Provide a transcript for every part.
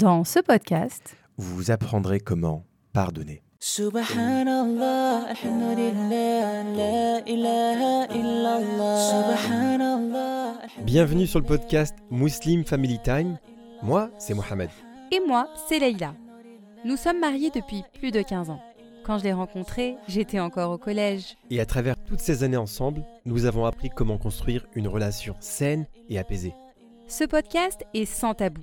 Dans ce podcast, vous apprendrez comment pardonner. Subhanallah, alhamdulillah, la ilaha illallah. Subhanallah. Bienvenue sur le podcast Muslim Family Time. Moi, c'est Mohamed. et moi, c'est Leïla. Nous sommes mariés depuis plus de 15 ans. Quand je l'ai rencontré, j'étais encore au collège. Et à travers toutes ces années ensemble, nous avons appris comment construire une relation saine et apaisée. Ce podcast est sans tabou.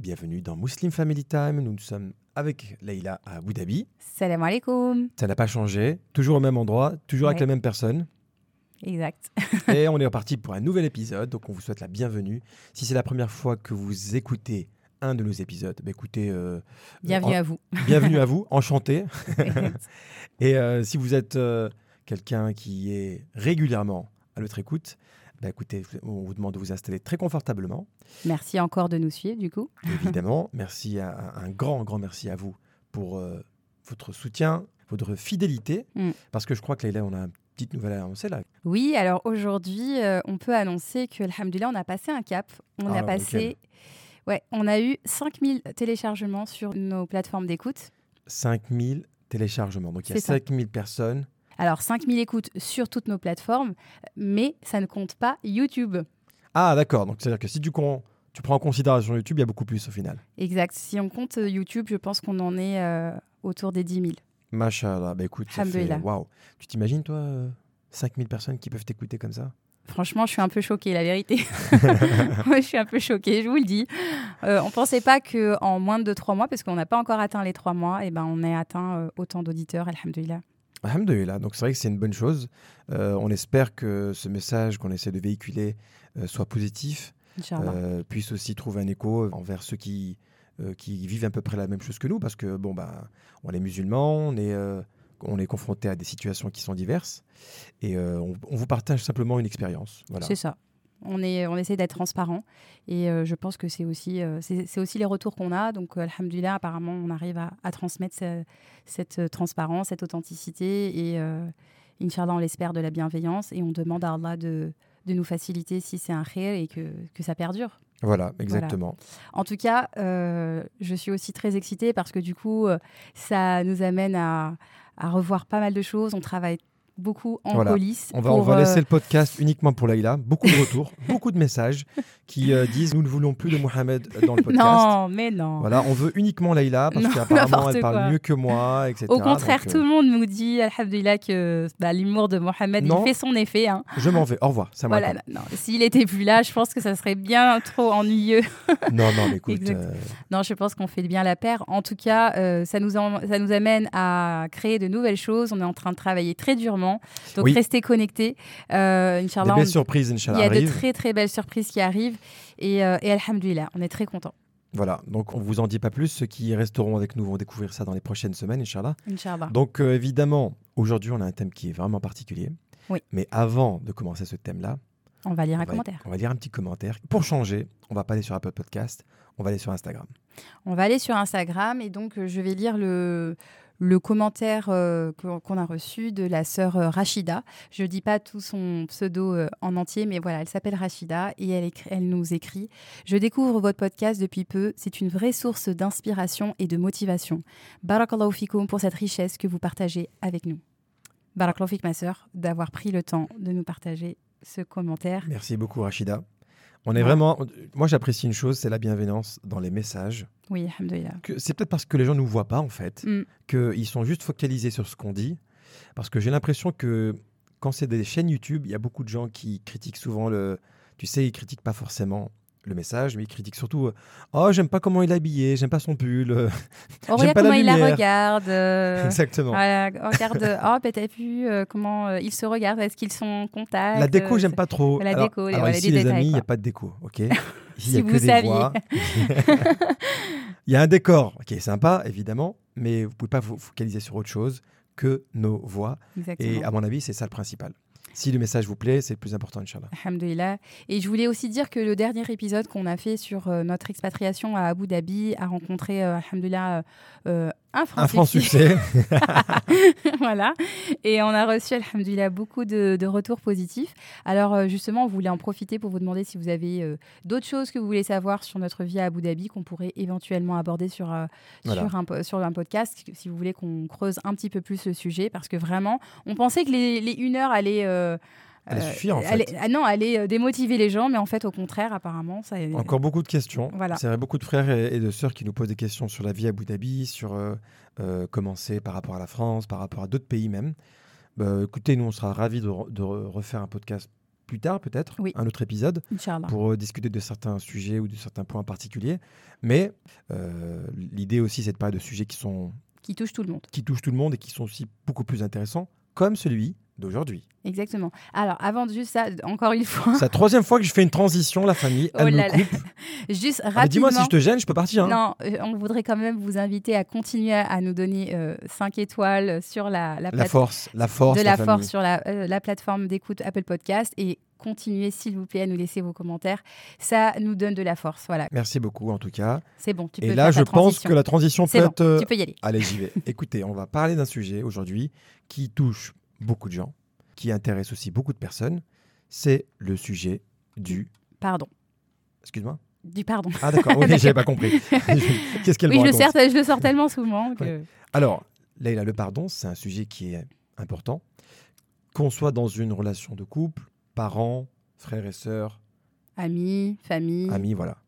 Bienvenue dans Muslim Family Time. Nous sommes avec Leïla à Abu Dhabi. Salam alaikum. Ça n'a pas changé. Toujours au même endroit, toujours avec la même personne. Exact. Et on est reparti pour un nouvel épisode. Donc on vous souhaite la bienvenue. Si c'est la première fois que vous écoutez un de nos épisodes, bah écoutez, euh, Bienvenue en- à vous. bienvenue à vous, enchanté. Et euh, si vous êtes euh, quelqu'un qui est régulièrement à notre écoute, bah écoutez, on vous demande de vous installer très confortablement. Merci encore de nous suivre du coup. évidemment. merci à, un grand, grand merci à vous pour euh, votre soutien, votre fidélité. Mm. Parce que je crois que Leïla, on a une petite nouvelle à annoncer là. Oui, alors aujourd'hui, euh, on peut annoncer que, alhamdoulilah, on a passé un cap. On Ah, a passé. Ouais, on a eu 5000 téléchargements sur nos plateformes d'écoute. 5000 téléchargements. Donc il y a C'est ça. 5000 personnes. Alors 5000 écoutes sur toutes nos plateformes, mais ça ne compte pas YouTube. Ah d'accord, donc c'est-à-dire que si tu, prends en considération YouTube, il y a beaucoup plus au final. Exact. Si on compte euh, YouTube, je pense qu'on en est euh, autour des 10 000. Machallah, bah écoute, ça fait... Waouh Tu t'imagines toi, euh, 5000 personnes qui peuvent t'écouter comme ça? Franchement, je suis un peu choquée, la vérité. Ouais, je suis un peu choquée, je vous le dis. Euh, on pensait pas qu'en moins de 3 mois, parce qu'on n'a pas encore atteint les 3 mois, et ben on ait atteint euh, autant d'auditeurs, alhamdoulilah. Alhamdulillah, donc c'est vrai que c'est une bonne chose. Euh, on espère que ce message qu'on essaie de véhiculer euh, soit positif, euh, puisse aussi trouver un écho envers ceux qui, qui vivent à peu près la même chose que nous, parce que bon bah, on est musulmans, on est, on est confronté à des situations qui sont diverses, et on, on vous partage simplement une expérience. Voilà. C'est ça. On, est, on essaie d'être transparent et euh, je pense que c'est aussi, euh, c'est aussi les retours qu'on a. Donc, euh, alhamdoulilah, apparemment, on arrive à, à transmettre ce- cette transparence, cette authenticité et, euh, Inch'Allah, on l'espère, de la bienveillance et on demande à Allah de, de nous faciliter si c'est un khir et que, que ça perdure. Voilà, exactement. En tout cas, euh, je suis aussi très excitée parce que du coup, ça nous amène à, à revoir pas mal de choses. On travaille beaucoup en Voilà. coulisses. On va, on va euh, laisser le podcast uniquement pour Laïla. Beaucoup de retours, beaucoup de messages qui euh, disent nous ne voulons plus de Mohamed dans le podcast. Non, mais non. Voilà, on veut uniquement Laïla parce qu'apparemment elle parle quoi. mieux que moi, etc. Au contraire, Donc, euh, tout le monde nous dit, alhamdoulilah, que bah, l'humour de Mohamed, Non. il fait son effet. hein. je m'en vais. Au revoir. Ça Voilà, non, S'il était plus là, je pense que ça serait bien trop ennuyeux. Non, non, mais écoute. Euh, Non, je pense qu'on fait bien la paire. En tout cas, euh, ça, nous en- ça nous amène à créer de nouvelles choses. On est en train de travailler très durement. Donc, Oui. restez connectés. Euh, des belles on- surprises, il Inch'Allah, y a de très, très belles surprises qui arrivent. Et, euh, et alhamdoulilah, on est très contents. Voilà, donc on vous en dit pas plus. Ceux qui resteront avec nous vont découvrir ça dans les prochaines semaines, Inch'Allah. Inch'Allah. Donc euh, évidemment, aujourd'hui on a un thème qui est vraiment particulier. Oui. Mais avant de commencer ce thème-là, On va lire on un va, commentaire. on va lire un petit commentaire. Pour changer, on va pas aller sur Apple Podcast, on va aller sur Instagram. On va aller sur Instagram et donc euh, je vais lire le, le commentaire euh, qu'on a reçu de la sœur euh, Rachida. Je ne dis pas tout son pseudo euh, en entier, mais voilà, elle s'appelle Rachida et elle, nous écrit Je découvre votre podcast depuis peu. C'est une vraie source d'inspiration et de motivation. Barakallahu pour cette richesse que vous partagez avec nous. Barakallahu ma sœur, d'avoir pris le temps de nous partager ce commentaire. Merci beaucoup Rachida. On est vraiment, moi j'apprécie une chose, c'est la bienveillance dans les messages. Oui. Que c'est peut-être parce que les gens ne nous voient pas en fait, Mm. qu'ils sont juste focalisés sur ce qu'on dit. Parce que j'ai l'impression que quand c'est des chaînes YouTube, il y a beaucoup de gens qui critiquent souvent le. Tu sais, ils critiquent pas forcément le message, mais il critique surtout euh, Oh, j'aime pas comment il est habillé, j'aime pas son pull. euh, Oh, J'aime regarde pas la comment il la regarde. euh, Exactement. Voilà, regarde, oh, t'as vu euh, comment euh, ils se regardent, est-ce qu'ils sont en contact La déco, j'aime pas trop. la alors, déco, les- alors voilà, ici, des les détails, amis, il n'y a pas de déco, ok Ici, il Si y a vous que des saviez. voix. il Il y a un décor qui est sympa, évidemment, mais vous pouvez pas vous focaliser sur autre chose que nos voix. Exactement. Et à mon avis, c'est ça le principal. Si le message vous plaît, c'est le plus important, Inch'Allah. Alhamdulillah. Et je voulais aussi dire que le dernier épisode qu'on a fait sur euh, notre expatriation à Abu Dhabi a rencontré, euh, Alhamdulillah, euh, un franc Un franc succès. voilà. Et on a reçu, alhamdoulilah, beaucoup de, de retours positifs. Alors, euh, justement, on voulait en profiter pour vous demander si vous avez euh, d'autres choses que vous voulez savoir sur notre vie à Abu Dhabi qu'on pourrait éventuellement aborder sur, euh, Voilà. sur, un, po- sur un podcast, si vous voulez qu'on creuse un petit peu plus le sujet. Parce que vraiment, on pensait que les, les une heure allaient. euh, Allait euh, suffire, en fait. ah non, allait euh, démotiver les gens, mais en fait, au contraire, apparemment, ça. Encore beaucoup de questions. Voilà. C'est vrai, beaucoup de frères et, et de sœurs qui nous posent des questions sur la vie à Abu Dhabi, sur euh, euh, comment c'est par rapport à la France, par rapport à d'autres pays même. Bah, écoutez, nous, on sera ravis de, re- de re- refaire un podcast plus tard, peut-être, Oui. un autre épisode, pour euh, discuter de certains sujets ou de certains points particuliers. Mais euh, l'idée aussi, c'est de parler de sujets qui, sont, Qui touche tout le monde. qui touchent tout le monde et qui sont aussi beaucoup plus intéressants, comme celui d'aujourd'hui. Exactement. Alors, avant de juste ça, encore une fois, C'est la troisième fois que je fais une transition, la famille. Oh Elle là me là. coupe. juste Ah, rapidement. Dis-moi si je te gêne, je peux partir. hein. Non, euh, on voudrait quand même vous inviter à continuer à, nous donner 5 étoiles sur la, la La force, la force, de la, force sur la, euh, la plateforme d'écoute Apple Podcast et continuez s'il vous plaît à nous laisser vos commentaires. Ça nous donne de la force. Voilà, Merci beaucoup en tout cas. c'est bon. Tu Et peux là, faire je pense que la transition peut bon, être. euh, tu peux y aller. Allez, j'y vais. Écoutez, on va parler d'un sujet aujourd'hui qui touche beaucoup de gens, qui intéresse aussi beaucoup de personnes. C'est le sujet du. Pardon. Excuse-moi. Du pardon. Ah d'accord. Oui, j'avais pas compris. Qu'est-ce qu'elle Oui, me je le, sers, je le sors tellement souvent que. Alors, Leïla, le pardon, c'est un sujet qui est important. Qu'on soit dans une relation de couple, parents, frères et sœurs, Amis, famille. amis, voilà.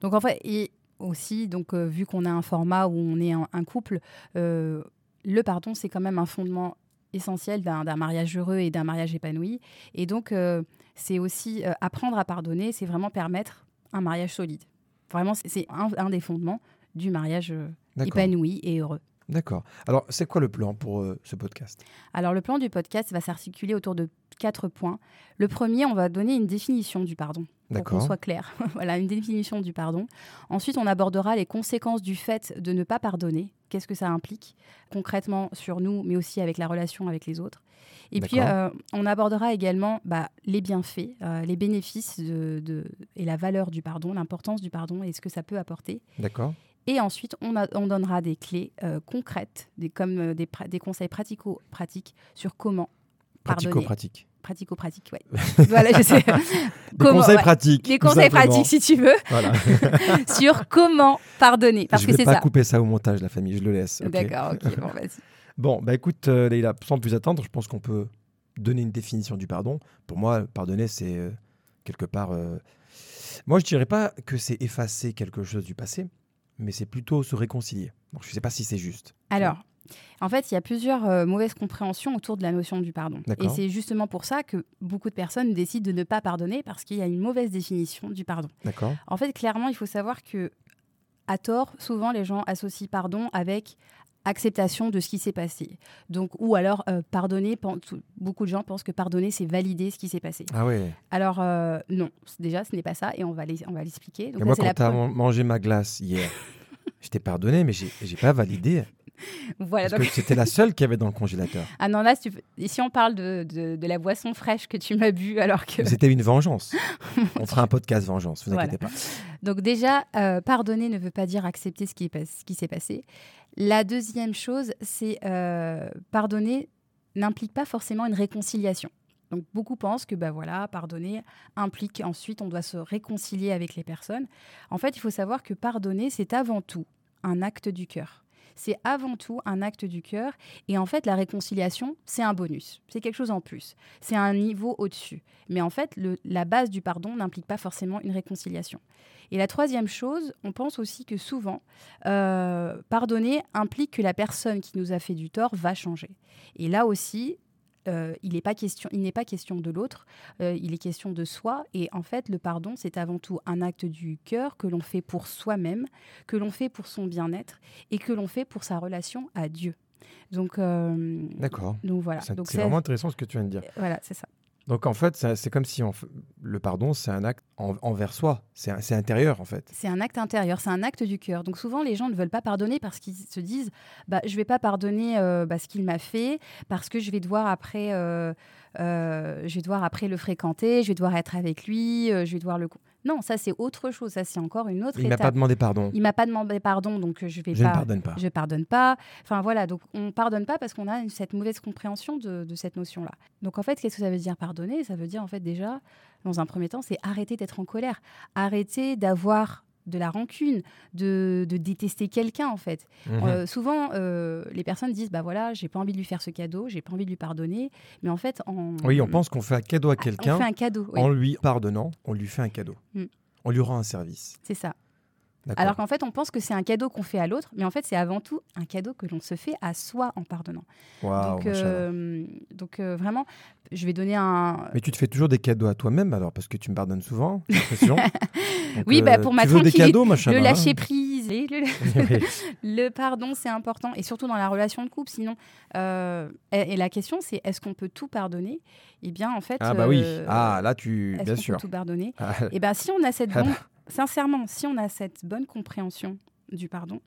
Donc en fait, et aussi, donc euh, vu qu'on a un format où on est un, un couple, euh, le pardon, c'est quand même un fondement essentiel d'un mariage heureux et d'un mariage épanoui. Et donc, euh, c'est aussi euh, apprendre à pardonner, c'est vraiment permettre un mariage solide. Vraiment, c'est- un, un des fondements du mariage euh, épanoui et heureux. D'accord. Alors, c'est quoi le plan pour euh, ce podcast? Alors, le plan du podcast va s'articuler autour de quatre points. Le premier, on va donner une définition du pardon. Pour qu'on soit clair. voilà, une définition du pardon. Ensuite, on abordera les conséquences du fait de ne pas pardonner. Qu'est-ce que ça implique concrètement sur nous, mais aussi avec la relation avec les autres? Et puis, euh, on abordera également bah, les bienfaits, euh, les bénéfices de, de- et la valeur du pardon, l'importance du pardon et ce que ça peut apporter. D'accord. Et ensuite, on, a- on donnera des clés euh, concrètes, des, comme euh, des, conseils pratico-pratiques sur comment pardonner. Pratico-pratique. Pratico-pratique, ouais. voilà, je sais. Des Comment- conseils ouais. pratiques. Des conseils simplement. pratiques, si tu veux, Voilà. sur comment pardonner. Parce je que vais pas ça. couper ça au montage, la famille, je le laisse. D'accord, ok, bon, vas-y. Bon, bah écoute, euh, Leïla, sans plus attendre, je pense qu'on peut donner une définition du pardon. Pour moi, pardonner, c'est euh, quelque part. euh, Moi, je dirais pas que c'est effacer quelque chose du passé, mais c'est plutôt se réconcilier. Donc, je sais pas si c'est juste. Alors, en fait, il y a plusieurs euh, mauvaises compréhensions autour de la notion du pardon. Et c'est justement pour ça que beaucoup de personnes décident de ne pas pardonner parce qu'il y a une mauvaise définition du pardon. D'accord En fait, clairement, il faut savoir que, à tort, souvent les gens associent pardon avec acceptation de ce qui s'est passé. Donc, ou alors euh, pardonner. Beaucoup de gens pensent que pardonner, c'est valider ce qui s'est passé. Ah ouais. Alors euh, non, déjà, ce n'est pas ça, et on va l'expliquer. Moi, quand tu as mangé ma glace hier, je t'ai pardonné, mais j'ai pas validé. Voilà. Parce donc- que c'était la seule qu'il y avait dans le congélateur. Ah non, là, si, on parle de, de- de la boisson fraîche que tu m'as bu, alors que. C'était une vengeance. On fera un podcast vengeance, vous Voilà. inquiétez pas. Donc déjà, euh, pardonner ne veut pas dire accepter ce qui, est pas- ce qui s'est passé. La deuxième chose, c'est euh, pardonner n'implique pas forcément une réconciliation. Donc beaucoup pensent que bah voilà, pardonner implique ensuite on doit se réconcilier avec les personnes. En fait, il faut savoir que pardonner, c'est avant tout un acte du cœur. C'est avant tout un acte du cœur. Et en fait, la réconciliation, c'est un bonus. C'est quelque chose en plus. C'est un niveau au-dessus. Mais en fait, la base du pardon n'implique pas forcément une réconciliation. Et la troisième chose, on pense aussi que souvent, euh, pardonner implique que la personne qui nous a fait du tort va changer. Et là aussi, euh, il n'est pas question, il n'est pas question de l'autre, euh, il est question de soi. Et en fait, le pardon, c'est avant tout un acte du cœur que l'on fait pour soi-même, que l'on fait pour son bien-être et que l'on fait pour sa relation à Dieu. Donc, euh, D'accord. donc voilà. C'est vraiment intéressant ce que tu viens de dire. voilà, c'est ça. Donc en fait, c'est comme si on le pardon, c'est un acte en- envers soi. C'est intérieur en fait. C'est un acte intérieur, c'est un acte du cœur. Donc souvent, les gens ne veulent pas pardonner parce qu'ils se disent bah, Je vais pas pardonner euh, bah, ce qu'il m'a fait, parce que je vais devoir après, euh, euh, je vais devoir après le fréquenter, je vais devoir être avec lui, je vais devoir le. Non, ça c'est autre chose, ça c'est encore une autre Il m'a pas demandé pardon. Il m'a pas demandé pardon, donc euh, je vais Je ne pas. pardonne pas. Je pardonne pas. Enfin voilà, donc on pardonne pas parce qu'on a cette mauvaise compréhension de, de cette notion-là. Donc en fait, qu'est-ce que ça veut dire pardonner? Ça veut dire en fait déjà, dans un premier temps, c'est arrêter d'être en colère, arrêter d'avoir de la rancune, de, de détester quelqu'un en fait. Mhm. Euh, souvent, euh, les personnes disent bah voilà, j'ai pas envie de lui faire ce cadeau, j'ai pas envie de lui pardonner, mais en fait, en... Oui, on pense qu'on fait un cadeau à on quelqu'un fait un cadeau. oui, en lui pardonnant, on lui fait un cadeau. Mm. On lui rend un service. c'est ça. Alors qu'en fait, on pense que c'est un cadeau qu'on fait à l'autre, mais en fait, c'est avant tout un cadeau que l'on se fait à soi en pardonnant. Donc, euh, donc euh, vraiment, je vais donner un. Mais tu te fais toujours des cadeaux à toi-même alors parce que tu me pardonnes souvent. Donc, Oui, bah, pour ma tranquillité, le lâcher prise, et le, Oui. le pardon, c'est important, et surtout dans la relation de couple. Sinon, euh, et, et la question, c'est est-ce qu'on peut tout pardonner? Eh bien, en fait. Ah bah oui. euh, Ah là tu bien sûr. peut tout pardonner? Ah, Et bien, si on a cette bonne, sincèrement, si on a cette bonne compréhension du pardon,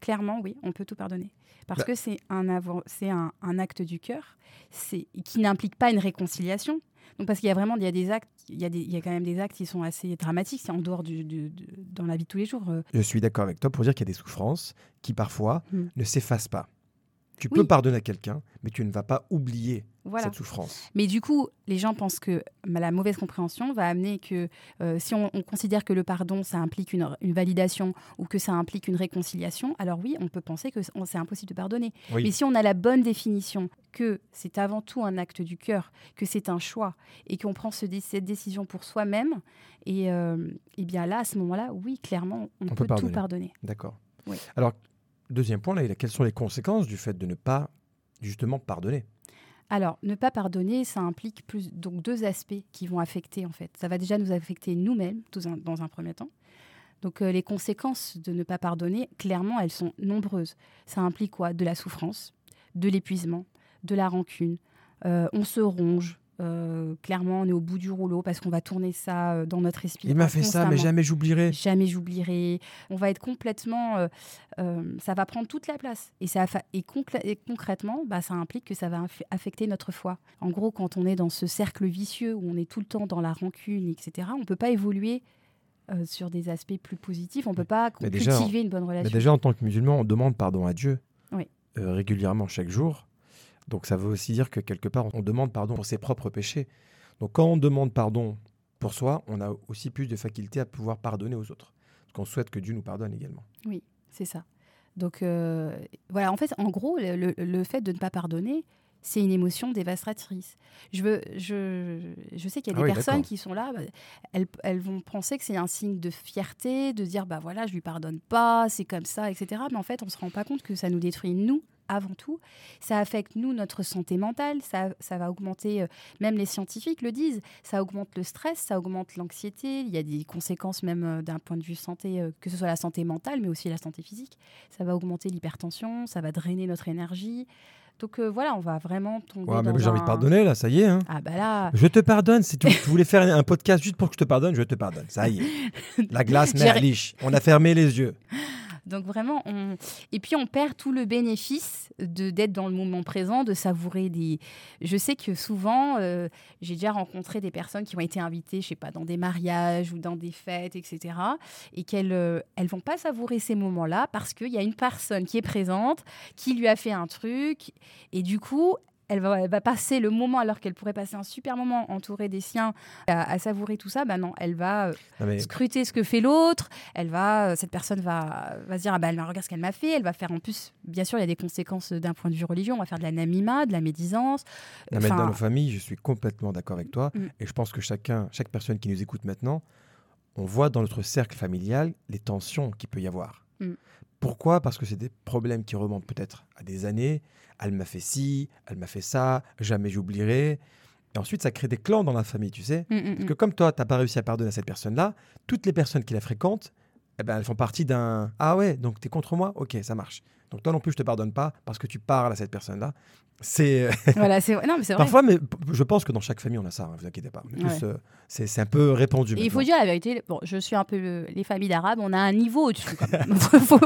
clairement, oui, on peut tout pardonner. Parce Bah- que c'est un, un, un acte du cœur qui n'implique pas une réconciliation. Donc, parce qu'il y a vraiment il y a des actes, il y, a des- il y a quand même des actes qui sont assez dramatiques, c'est en dehors du, du- du- dans la vie de tous les jours. euh, Je suis d'accord avec toi pour dire qu'il y a des souffrances qui parfois Mm. ne s'effacent pas. Tu Oui. peux pardonner à quelqu'un, mais tu ne vas pas oublier voilà. cette souffrance. Mais du coup, les gens pensent que la mauvaise compréhension va amener que euh, si on, on considère que le pardon, ça implique une, une validation ou que ça implique une réconciliation, alors oui, on peut penser que c'est impossible de pardonner. Oui. Mais si on a la bonne définition que c'est avant tout un acte du cœur, que c'est un choix et qu'on prend ce cette décision pour soi-même, et, euh, et bien là, à ce moment-là, oui, clairement, on, peut peut, pardonner. tout pardonner. D'accord. Oui. Alors, deuxième point, là, quelles sont les conséquences du fait de ne pas justement pardonner? Alors, ne pas pardonner, ça implique donc deux aspects qui vont affecter en fait. Ça va déjà nous affecter nous-mêmes dans un, dans un premier temps. Donc, euh, les conséquences de ne pas pardonner, clairement, elles sont nombreuses. Ça implique quoi? De la souffrance, de l'épuisement, de la rancune. Euh, on se ronge. Euh, clairement, on est au bout du rouleau parce qu'on va tourner ça euh, dans notre esprit. Il m'a fait ça, mais jamais j'oublierai. Jamais j'oublierai. On va être complètement. euh, ça va prendre toute la place. Et, ça, et, et concrètement, bah, ça implique que ça va affecter notre foi. En gros, quand on est dans ce cercle vicieux où on est tout le temps dans la rancune, etc., on ne peut pas évoluer euh, sur des aspects plus positifs. On ne peut pas Mais déjà, cultiver une bonne Mais relation. déjà, en tant que musulman, on demande pardon à Dieu Oui. euh, régulièrement chaque jour. Donc ça veut aussi dire que quelque part, on demande pardon pour ses propres péchés. Donc quand on demande pardon pour soi, on a aussi plus de faculté à pouvoir pardonner aux autres. Parce qu'on souhaite que Dieu nous pardonne également. C'est ça. Donc euh, voilà, en fait, en gros, le, fait de ne pas pardonner, c'est une émotion dévastatrice. Je, veux, je, je sais qu'il y a Ah des oui, personnes qui sont là, bah, elles, elles vont penser que c'est un signe de fierté, de dire bah voilà, je lui pardonne pas, c'est comme ça, etc. Mais en fait, on se rend pas compte que ça nous détruit nous avant tout. Ça affecte nous notre santé mentale, ça, ça va augmenter, euh, même les scientifiques le disent, ça augmente le stress, ça augmente l'anxiété. Il y a des conséquences même euh, d'un point de vue santé, euh, que ce soit la santé mentale, mais aussi la santé physique ça va augmenter l'hypertension, ça va drainer notre énergie. Donc euh, voilà, on va vraiment tomber Ouais, mais j'ai envie de pardonner, là, ça y est. hein. Ah bah là, Je te pardonne. Si tu, tu voulais faire un podcast juste pour que je te pardonne, je te pardonne. Ça y est. La glace merliche. On a fermé les yeux. Donc vraiment, on... et puis on perd tout le bénéfice de d'être dans le moment présent, de savourer des. Je sais que souvent, euh, j'ai déjà rencontré des personnes qui ont été invitées, je sais pas, dans des mariages ou dans des fêtes, etc. Et qu'elles euh, elles vont pas savourer ces moments-là parce qu'il y a une personne qui est présente, qui lui a fait un truc, et du coup. Elle va, elle va passer le moment alors qu'elle pourrait passer un super moment entourée des siens à, à savourer tout ça. Bah non, elle va euh, Non, mais scruter ce que fait l'autre. Elle va, euh, cette personne va, va se dire ah bah elle regarde ce qu'elle m'a fait. Elle va faire en plus, bien sûr, il y a des conséquences d'un point de vue religion. On va faire de la namima, de la médisance. Non, mais dans nos familles, je suis complètement d'accord avec toi. Mm. Et je pense que chacun, chaque personne qui nous écoute maintenant, on voit dans notre cercle familial les tensions qu'il peut y avoir. Mm. Pourquoi? Parce que c'est des problèmes qui remontent peut-être à des années. Elle m'a fait ci, elle m'a fait ça, jamais j'oublierai. Et ensuite, ça crée des clans dans la famille, tu sais. Mm, mm, Parce mm. que comme toi, tu n'as pas réussi à pardonner à cette personne-là, toutes les personnes qui la fréquentent, eh ben, elles font partie d'un Ah ouais, donc tu es contre moi? Ok, ça marche. Donc toi non plus, je te pardonne pas parce que tu parles à cette personne-là. C'est voilà, c'est non, mais c'est vrai. parfois, mais je pense que dans chaque famille on a ça. Hein, vous inquiétez pas. Mais Ouais. euh, c'est un peu répandu. Et il faut dire la vérité, bon, je suis un peu le- les familles d'arabes, on a un niveau au-dessus. Faut-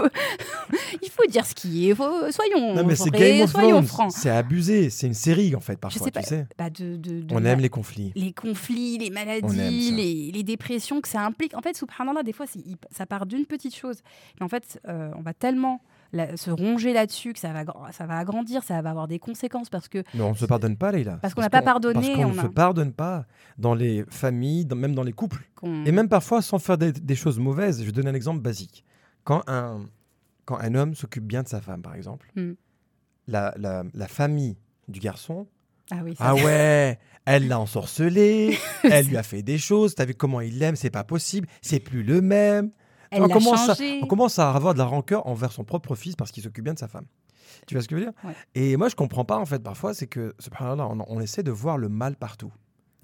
il faut dire ce qui est, faut- soyons Non mais c'est Game of Thrones. C'est abusé. C'est une série en fait Je parfois. sais pas, Tu sais. bah, de, de- de On aime les conflits. les conflits, les maladies, les, les dépressions que ça implique. En fait, subhanallah, des fois, ça part d'une petite chose. Et en fait, euh, on va tellement la- se ronger là-dessus que ça va, ça va agrandir, ça va avoir des conséquences parce que Mais on ne se pardonne pas, Leïla. Parce qu'on n'a pas pardonné, Parce qu'on on ne a- se pardonne pas dans les familles, dans- même dans les couples. Et même parfois sans faire des, des choses mauvaises. Je vais donner un exemple basique. Quand un, quand un homme s'occupe bien de sa femme, par exemple, Hmm. la, la- la famille du garçon, Ah oui, ça, ah ouais, elle l'a ensorcelé, elle lui a fait des choses, t'as vu comment il l'aime, c'est pas possible, c'est plus le même. Elle on commence à- changé. On commence à avoir de la rancœur envers son propre fils parce qu'il s'occupe bien de sa femme. Tu vois ce que je veux dire? Ouais. Et moi, je comprends pas en fait. Parfois, c'est que on, on essaie de voir le mal partout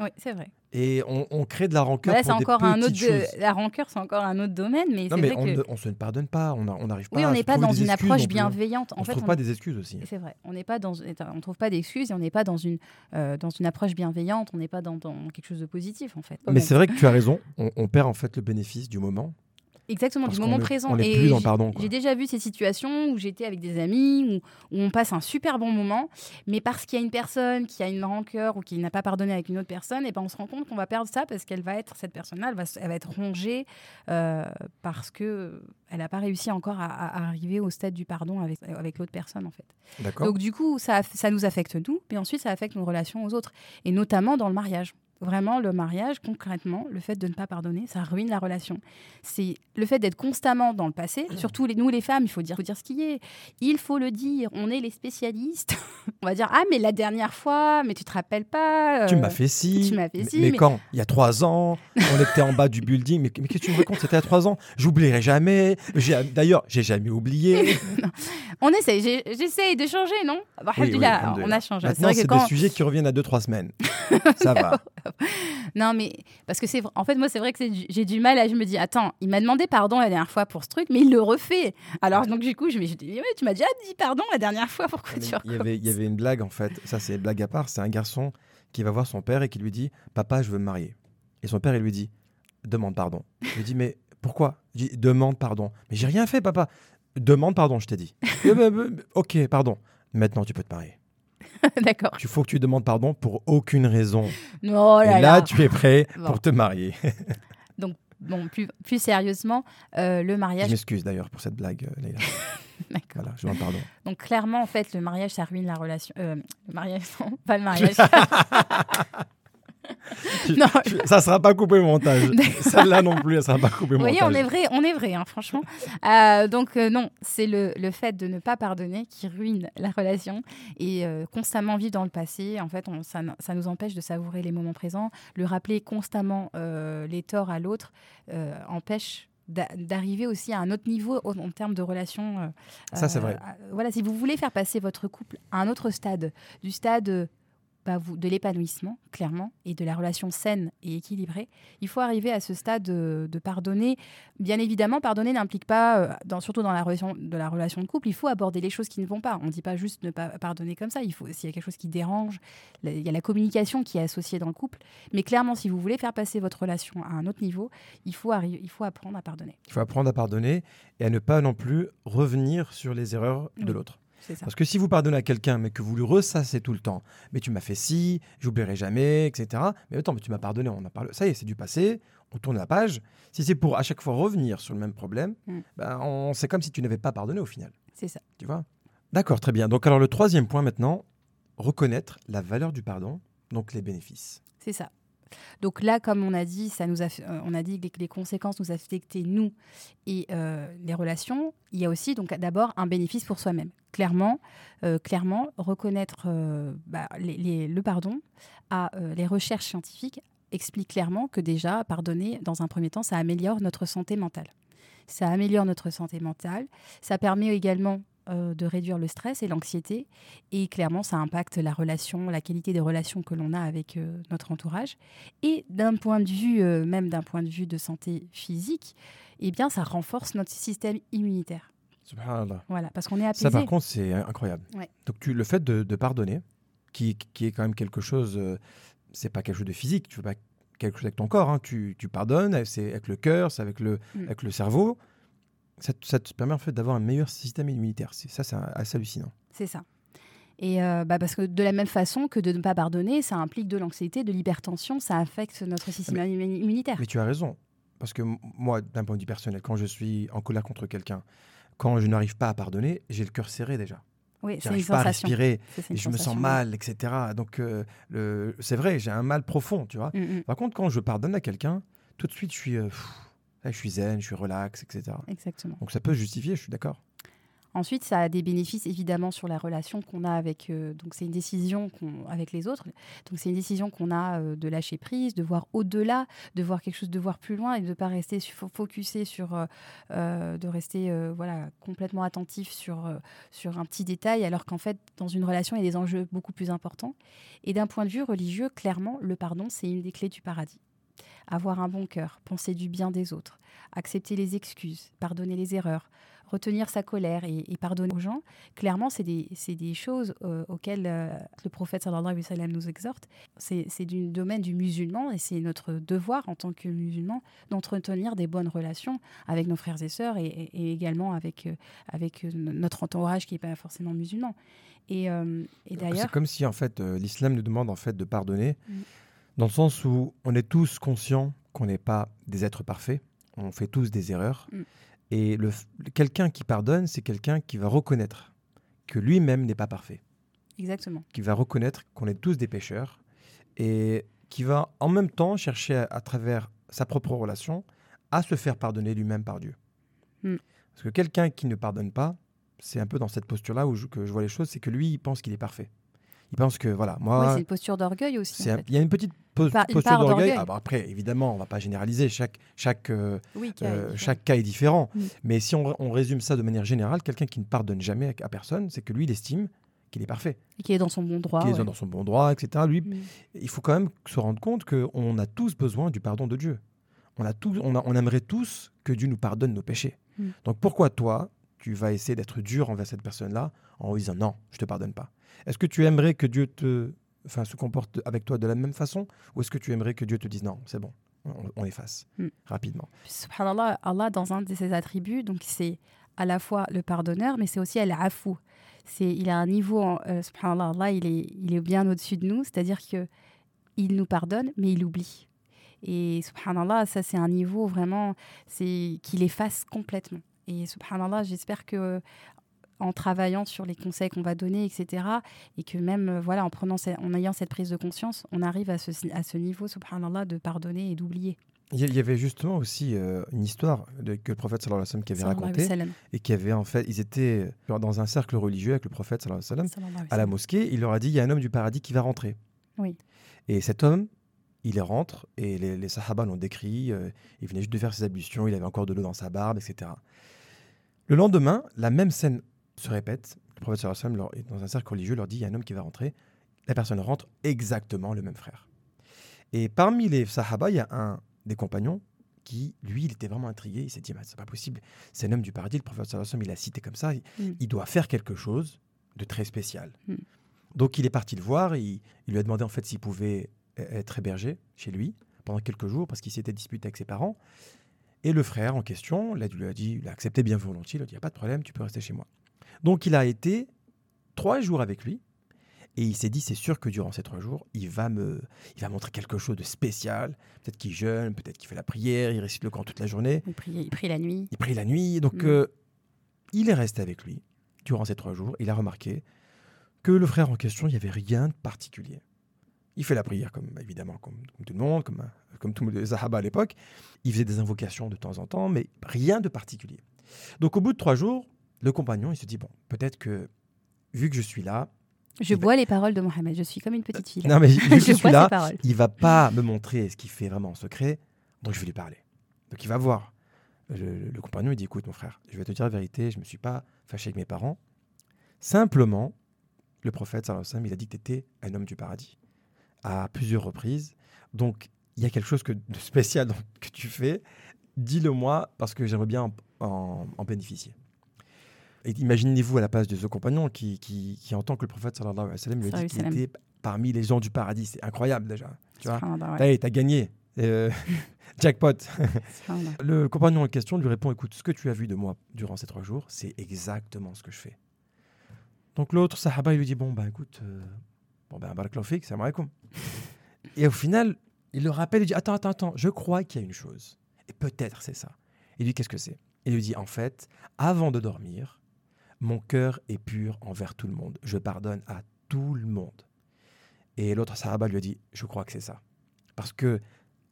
Oui, c'est vrai. et on, on crée de la rancœur Voilà, c'est encore un autre. de- La rancœur, c'est encore un autre domaine, mais Non, c'est mais vrai on, que. ne, on se ne pardonne pas, on n'arrive pas Oui, on n'est pas dans une approche plus. bienveillante. On ne trouve on- pas des excuses aussi. C'est vrai. On n'est pas dans, on trouve pas d'excuses et on n'est pas dans une, euh, dans une approche bienveillante. On n'est pas dans, dans quelque chose de positif en fait. Mais c'est vrai que tu as raison, on, on perd en fait le bénéfice du moment. Exactement parce du moment est- présent. et j'ai- déjà vu ces situations où j'étais avec des amis où, où on passe un super bon moment, mais parce qu'il y a une personne qui a une rancœur ou qui n'a pas pardonné avec une autre personne, et ben on se rend compte qu'on va perdre ça parce qu'elle va être cette personne-là, elle va, elle va être rongée euh, parce que elle n'a pas réussi encore à, à- arriver au stade du pardon avec, avec l'autre personne en fait. Donc du coup, ça, ça nous affecte nous, mais ensuite ça affecte nos relations aux autres, et notamment dans le mariage. Vraiment, le mariage, concrètement, le fait de ne pas pardonner, ça ruine la relation. C'est le fait d'être constamment dans le passé, surtout les, nous les femmes, il faut dire, faut dire ce qui est. Il faut le dire, on est les spécialistes. on va dire, ah mais la dernière fois, mais tu te rappelles pas. Tu euh, m'as fait ci. tu m'as fait mais- ci, Mais, mais- quand? Il y a trois ans, on était en bas du building. Mais, mais qu'est-ce que tu me racontes? C'était a trois ans. J'oublierai jamais. D'ailleurs, j'ai jamais oublié. On essaye, j'essaye de changer, non? Bah, Oui, oui, alhamdoulilah, on a changé. Maintenant, c'est quand, des sujets qui reviennent à deux, trois semaines. Ça va. Non, mais parce que c'est vrai- en fait, moi, c'est vrai que j'ai du mal à. Je me dis, attends, il m'a demandé pardon la dernière fois pour ce truc, mais il le refait. Alors, donc, du coup, je me je dis, mais tu m'as déjà dit pardon la dernière fois, pourquoi Mais tu Il y, avait, il y avait une blague en fait, ça c'est blague à part, c'est un garçon qui va voir son père et qui lui dit Papa, je veux me marier. Et son père, il lui dit Demande pardon. Il lui dit Mais pourquoi? Il dit Demande pardon. Mais j'ai rien fait, papa. Demande pardon, je t'ai dit. Euh, bah, bah, ok, pardon. Maintenant, tu peux te marier. D'accord. Il faut que tu demandes pardon pour aucune raison. Oh là et là, là. tu es prêt Bon. pour te marier. Bon, plus, plus sérieusement, euh, le je mariage. m'excuse d'ailleurs pour cette blague, euh. D'accord. Voilà, je demande pardon. Donc, clairement, en fait, le mariage, ça ruine la relation. euh, le mariage, non, pas le mariage. Non, ça sera pas coupé au montage. Celle-là non plus, elle sera pas coupée au Vous voyez, montage. on est vrai, on est vrai, hein, franchement. Euh, donc euh, non, c'est le, le fait de ne pas pardonner qui ruine la relation et euh, constamment vivre dans le passé. En fait, on- ça, ça nous empêche de savourer les moments présents. Le rappeler constamment les torts à l'autre empêche d'a- d'arriver aussi à un autre niveau en, termes de relation. euh, Ça, c'est vrai. voilà, si vous voulez faire passer votre couple à un autre stade, du stade bah, vous, de l'épanouissement, clairement, et de la relation saine et équilibrée, il faut arriver à ce stade de, de pardonner. Bien évidemment, pardonner n'implique pas, euh, dans- surtout dans la relation, de la relation de couple, il faut aborder les choses qui ne vont pas. On ne dit pas juste ne pas pardonner comme ça. Il faut s'il y a quelque chose qui dérange, il y a la communication qui est associée dans le couple. Mais clairement, si vous voulez faire passer votre relation à un autre niveau, il faut, il faut apprendre à pardonner. Il faut apprendre à pardonner et à ne pas non plus revenir sur les erreurs de l'autre. Parce que si vous pardonnez à quelqu'un, mais que vous lui ressassez tout le temps, mais tu m'as fait ci, j'oublierai jamais, etc. Mais attends, mais tu m'as pardonné, on a parlé. Ça y est, c'est du passé, on tourne la page. Si c'est pour à chaque fois revenir sur le même problème, Mm. ben, on, c'est comme si tu n'avais pas pardonné au final. C'est ça. Tu vois? D'accord, très bien. Donc alors le troisième point maintenant, reconnaître la valeur du pardon, donc les bénéfices. C'est ça. Donc là, comme on a dit, ça nous a, euh, on a dit que les conséquences nous affectaient nous et euh, les relations. Il y a aussi donc d'abord un bénéfice pour soi-même. Clairement, euh, clairement, reconnaître bah, le pardon à les recherches scientifiques expliquent clairement que déjà pardonner dans un premier temps, ça améliore notre santé mentale. Ça améliore notre santé mentale. Ça permet également euh, de réduire le stress et l'anxiété. Et clairement, ça impacte la relation, la qualité des relations que l'on a avec euh, notre entourage. Et d'un point de vue, euh, même d'un point de vue de santé physique, eh bien, ça renforce notre système immunitaire. Subhanallah. Voilà, parce qu'on est apaisé. Ça, par contre, c'est incroyable. Ouais. Donc, tu, le fait de, de pardonner, qui, qui est quand même quelque chose, c'est pas quelque chose de physique, tu fais pas quelque chose avec ton corps, hein. tu, tu pardonnes, c'est avec le cœur, c'est avec le, Mm. avec le cerveau. Ça, te- ça te permet en fait d'avoir un meilleur système immunitaire. C'est- Ça, c'est assez hallucinant. C'est ça. Et euh, bah, parce que de la même façon que de ne pas pardonner, ça implique de l'anxiété, de l'hypertension, ça affecte notre système immu- immunitaire. Mais tu as raison. Parce que moi, d'un point de vue personnel, quand je suis en colère contre quelqu'un, quand je n'arrive pas à pardonner, j'ai le cœur serré déjà. Oui, c'est une J'arrive pas à respirer Ça, et je me sens mal, etc. Donc, euh, le- c'est vrai, j'ai un mal profond, tu vois. Mm, mm, Par contre, quand je pardonne à quelqu'un, tout de suite, je suis, euh, pff, je suis zen, je suis relax, etc. exactement. Donc, ça peut se justifier, je suis d'accord. Ensuite, ça a des bénéfices évidemment sur la relation qu'on a avec. euh, donc, c'est une décision qu'on avec les autres. Donc, c'est une décision qu'on a euh, de lâcher prise, de voir au-delà, de voir quelque chose, de voir plus loin et de ne pas rester focusé sur, euh, de rester voilà complètement attentif sur sur un petit détail, alors qu'en fait, dans une relation, il y a des enjeux beaucoup plus importants. Et d'un point de vue religieux, clairement, le pardon, c'est une des clés du paradis. Avoir un bon cœur, penser du bien des autres, accepter les excuses, pardonner les erreurs, retenir sa colère et, et pardonner aux gens, clairement, c'est des, choses euh, auxquelles euh, le prophète sallallahu alayhi wa sallam nous exhorte. C'est du domaine du musulman et c'est notre devoir en tant que musulman d'entretenir des bonnes relations avec nos frères et sœurs et, et- et également avec, euh, avec notre entourage qui n'est pas forcément musulman. Et, et C'est d'ailleurs, comme si, en fait, l'islam nous demande, en fait, de pardonner, Mm. Dans le sens où on est tous conscients qu'on n'est pas des êtres parfaits, on fait tous des erreurs. Mm. Et quelqu'un qui pardonne, c'est quelqu'un qui va reconnaître que lui-même n'est pas parfait. exactement. qui va reconnaître qu'on est tous des pécheurs et qui va en même temps chercher à, à travers sa propre relation à se faire pardonner lui-même par Dieu. Hmm. Parce que quelqu'un qui ne pardonne pas, c'est un peu dans cette posture-là où je, que je vois les choses, c'est que lui, il pense qu'il est parfait. Il pense que, voilà, Oui, moi, c'est une posture d'orgueil aussi. en fait. il y a une petite Par- posture d'orgueil. Ah bah après, évidemment, on va pas généraliser, chaque, chaque, euh, Oui, a- euh, chaque cas est différent. Mm. Mais si on, on résume ça de manière générale, quelqu'un qui ne pardonne jamais à, à personne, c'est que lui, il estime qu'il est parfait, et qui est dans son bon droit. qu'il est ouais. dans son bon droit, etc. Lui, Mm. il faut quand même se rendre compte qu'on a tous besoin du pardon de Dieu. On, a tous, on, a- on aimerait tous que Dieu nous pardonne nos péchés. Mm. Donc pourquoi toi, tu vas essayer d'être dur envers cette personne-là en lui disant non, je te pardonne pas? Est-ce que tu aimerais que Dieu te, enfin, se comporte avec toi de la même façon ou est-ce que tu aimerais que Dieu te dise non, c'est bon, on, on efface Mm. rapidement? Subhanallah, Allah, dans un de ses attributs, donc c'est à la fois le pardonneur, mais c'est aussi al-afou. C'est, il a un niveau, en- euh, subhanallah, Allah, il est, il est bien au-dessus de nous, c'est-à-dire que il nous pardonne, mais il oublie. Et subhanallah, ça c'est un niveau vraiment, c'est qu'il efface complètement. Et subhanallah, j'espère que en travaillant sur les conseils qu'on va donner, etc., et que même euh, voilà, en prenant, ce- en ayant cette prise de conscience, on arrive à ce, à ce niveau, subhanallah, de pardonner et d'oublier. Il y avait justement aussi euh, une histoire de- que le prophète sallallahu alayhi wa sallam qui avait racontée et qui avait en fait, ils étaient dans un cercle religieux avec le prophète sallallahu alayhi wa sallam à la mosquée, il leur a dit il y a un homme du paradis qui va rentrer. Oui. Et cet homme, il rentre et les, les sahaba l'ont décrit. euh, il venait juste de faire ses ablutions, il avait encore de l'eau dans sa barbe, etc. Le lendemain, la même scène se répète. Le prophète sallam, leur- dans un cercle religieux, leur dit il y a un homme qui va rentrer. La personne rentre, exactement le même frère. Et parmi les sahaba, il y a un des compagnons qui, lui, il était vraiment intrigué. Il s'est dit, Mais c'est pas possible, c'est un homme du paradis. Le prophète sallam, il l'a cité comme ça. Il, Mm. il doit faire quelque chose de très spécial. Mm. Donc il est parti le voir. Il, il lui a demandé en fait s'il pouvait e- être hébergé chez lui pendant quelques jours parce qu'il s'était disputé avec ses parents. Et le frère en question là, lui a dit, il a accepté bien volontiers. Il a dit, il n'y a pas de problème, tu peux rester chez moi. Donc il a été trois jours avec lui. Et il s'est dit, c'est sûr que durant ces trois jours, il va me, il va montrer quelque chose de spécial. Peut-être qu'il jeûne, peut-être qu'il fait la prière, il récite le Coran toute la journée. Il prie, il prie la nuit. Il prie la nuit. Donc, Mm. euh, il est resté avec lui durant ces trois jours. Il a remarqué que le frère en question, il n'y avait rien de particulier. Il fait la prière, comme évidemment, comme, comme tout le monde, comme, euh, comme tous les Sahaba à l'époque. Il faisait des invocations de temps en temps, mais rien de particulier. Donc, au bout de trois jours, le compagnon, il se dit bon, peut-être que vu que je suis là, Je va- bois les paroles de Mohamed. Je suis comme une petite fille. là. non mais vu que je je suis là, il va pas me montrer ce qu'il fait vraiment en secret, donc je vais lui parler. Donc il va voir. Le, le compagnon, il dit écoute mon frère, je vais te dire la vérité, je me suis pas fâché avec mes parents. Simplement, le prophète sallallahu alayhi wa sallam, il a dit que tu étais un homme du paradis à plusieurs reprises. Donc il y a quelque chose que, de spécial que tu fais. Dis-le moi parce que j'aimerais bien en, en- en bénéficier. Imaginez-vous à la place de ce compagnon qui, qui, qui entend que le prophète sallallahu alayhi wa sallam lui a dit qu'il était parmi les gens du paradis. C'est incroyable déjà. Tu vois ouais. T'as gagné. Euh, jackpot. Le compagnon en question lui répond Écoute, ce que tu as vu de moi durant ces trois jours, c'est exactement ce que je fais. Donc l'autre sahaba, il lui dit Bon, ben écoute, euh, bon, ben, barakallahu fik, salam alaikum. Et au final, il le rappelle, il dit Attends, attends, attends, je crois qu'il y a une chose. Et peut-être c'est ça. Il lui dit Qu'est-ce que c'est? Il lui dit En fait, avant de dormir, mon cœur est pur envers tout le monde. Je pardonne à tout le monde. Et l'autre sahaba lui a dit Je crois que c'est ça. Parce que,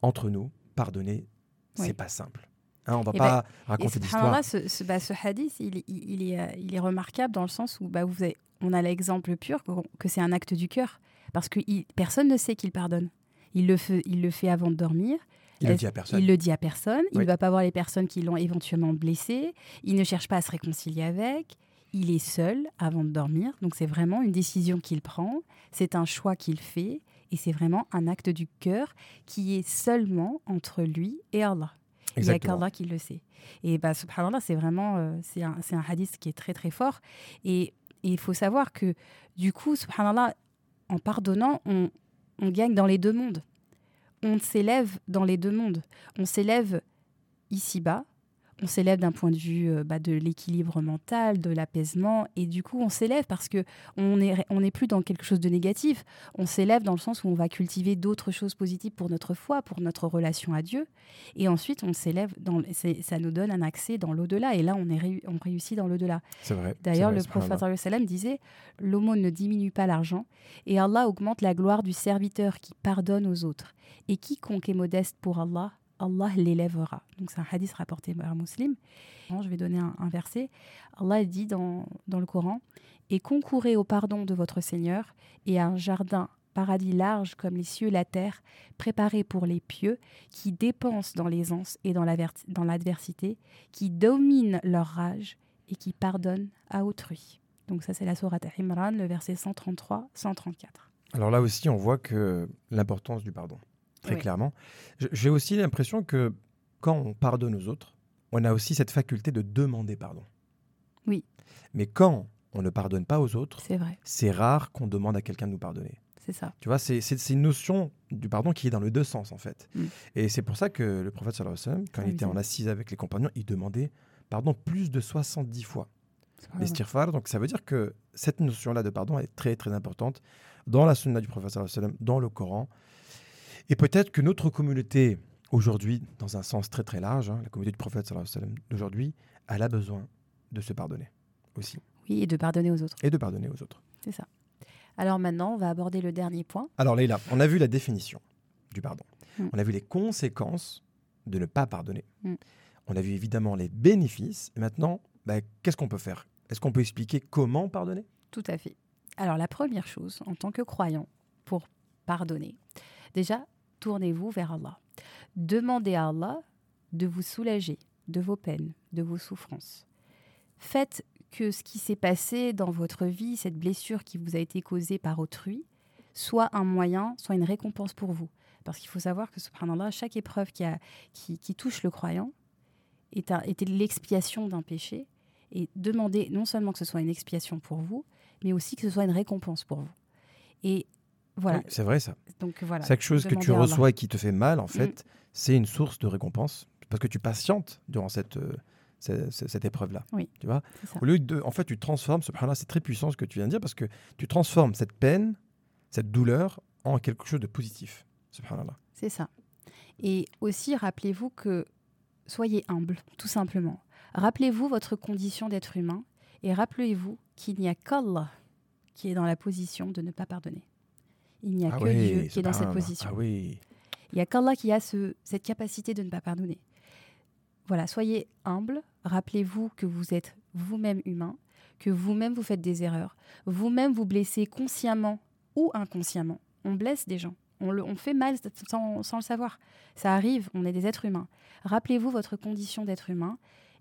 entre nous, pardonner, c'est Oui. pas simple. Hein, on va pas Et raconter d'histoire. ce, ce, bah, ce hadith, il, il- il est, euh, il est remarquable dans le sens où bah, vous avez- on a l'exemple pur que, que c'est un acte du cœur. Parce que personne ne sait qu'il pardonne. Il le, fait, il le fait avant de dormir. Il le dit à personne. Il le dit à personne. Il ne va pas voir les personnes qui l'ont éventuellement blessé. Il ne cherche pas à se réconcilier avec. Il est seul avant de dormir. Donc c'est vraiment une décision qu'il prend. C'est un choix qu'il fait. Et c'est vraiment un acte du cœur qui est seulement entre lui et Allah. Il n'y a qu'Allah qui le sait. Et bah, subhanallah, c'est vraiment euh, c'est un, c'est un hadith qui est très très fort. Et et il faut savoir que du coup, subhanallah, en pardonnant, on, on gagne dans les deux mondes. On s'élève dans les deux mondes. On s'élève ici-bas, on s'élève d'un point de vue euh, bah, de l'équilibre mental, de l'apaisement, et du coup, on s'élève parce que on n'est on plus dans quelque chose de négatif. On s'élève dans le sens où on va cultiver d'autres choses positives pour notre foi, pour notre relation à Dieu, et ensuite on s'élève. Dans ça nous donne un accès dans l'au-delà, et là, on est réu- on réussit dans l'au-delà. C'est vrai. D'ailleurs, le prophète sallam disait L'aumône ne diminue pas l'argent, et Allah augmente la gloire du serviteur qui pardonne aux autres. Et quiconque est modeste pour Allah, Allah l'élèvera. Donc, c'est un hadith rapporté par un musulman. Je vais donner un, verset. Allah dit dans, dans le Coran Et concourez au pardon de votre Seigneur et à un jardin, paradis large comme les cieux la terre, préparé pour les pieux, qui dépensent dans l'aisance et dans l'adversité, qui dominent leur rage et qui pardonne à autrui. Donc ça, c'est la sourate Imran, le verset 133-134. Alors là aussi, on voit que l'importance du pardon, très Oui. clairement. J'ai aussi l'impression que quand on pardonne aux autres, on a aussi cette faculté de demander pardon. Oui. Mais quand on ne pardonne pas aux autres, C'est vrai, c'est rare qu'on demande à quelqu'un de nous pardonner. c'est ça. Tu vois, c'est une notion du pardon qui est dans les deux sens, en fait. Mm. Et c'est pour ça que le prophète, sallallahu alayhi wa sallam, quand il Sallallahu était en assise avec les compagnons, il demandait pardon plus de 70 fois. L'istighfar, donc ça veut dire que cette notion-là de pardon est très très importante dans la sunna du prophète, sallallahu alayhi wa sallam, dans le Coran. Et peut-être que notre communauté aujourd'hui, dans un sens très très large, hein, la communauté du prophète d'aujourd'hui, elle a besoin de se pardonner aussi Oui, et de pardonner aux autres, et de pardonner aux autres. c'est ça. Alors maintenant, on va aborder le dernier point. Alors Leïla, on a vu la définition du pardon. Mm. On a vu les conséquences de ne pas pardonner. Mm. On a vu évidemment les bénéfices. Et maintenant, bah, qu'est-ce qu'on peut faire? Est-ce qu'on peut expliquer comment pardonner? Tout à fait. Alors la première chose, en tant que croyant, pour pardonner, déjà, tournez-vous vers Allah. Demandez à Allah de vous soulager de vos peines, de vos souffrances. Faites que ce qui s'est passé dans votre vie, cette blessure qui vous a été causée par autrui, soit un moyen, soit une récompense pour vous. Parce qu'il faut savoir que, subhanallah, chaque épreuve qui, touche le croyant est l'expiation d'un péché. Et demandez non seulement que ce soit une expiation pour vous, mais aussi que ce soit une récompense pour vous. Et voilà. Oui, C'est vrai ça. Donc voilà. Chaque chose que tu reçois et qui te fait mal, en Mm. fait, c'est une source de récompense. Parce que tu patientes durant cette, euh, ce- ce- cette épreuve-là. Oui, Tu vois. Au lieu de. En fait, tu transformes, subhanallah, c'est très puissant ce que tu viens de dire, parce que tu transformes cette peine, cette douleur, en quelque chose de positif. Subhanallah. C'est ça. Et aussi, rappelez-vous que soyez humble, tout simplement. Rappelez-vous votre condition d'être humain et rappelez-vous qu'il n'y a qu'Allah qui est dans la position de ne pas pardonner. Il n'y a Ah que oui, Dieu qui est dans cette position. Ah oui. Il n'y a qu'Allah qui a ce- cette capacité de ne pas pardonner. Voilà, soyez humble. Rappelez-vous que vous êtes vous-même humain, que vous-même vous faites des erreurs. Vous-même vous blessez consciemment ou inconsciemment. On blesse des gens. On, le- on fait mal sans, sans le savoir. Ça arrive, on est des êtres humains. Rappelez-vous votre condition d'être humain.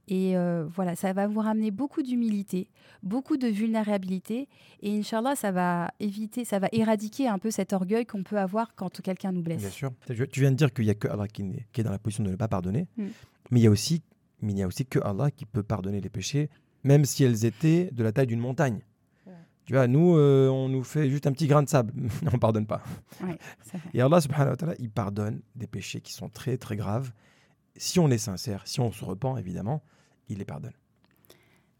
Et euh, voilà, ça va vous ramener beaucoup d'humilité, beaucoup de vulnérabilité. Et Inch'Allah, ça va éviter, ça va éradiquer un peu cet orgueil qu'on peut avoir quand quelqu'un nous blesse. Bien sûr. Tu viens de dire qu'il n'y a que Allah qui, est dans la position de ne pas pardonner, Mm. mais il y a aussi, mais il n'y a aussi que Allah qui peut pardonner les péchés, même si elles étaient de la taille d'une montagne. Ouais. Tu vois, nous, euh, on nous fait juste un petit grain de sable. on pardonne pas. Ouais. Et Allah subhanahu wa ta'ala, il pardonne des péchés qui sont très très graves. Si on est sincère, si on se repent, évidemment, il les pardonne.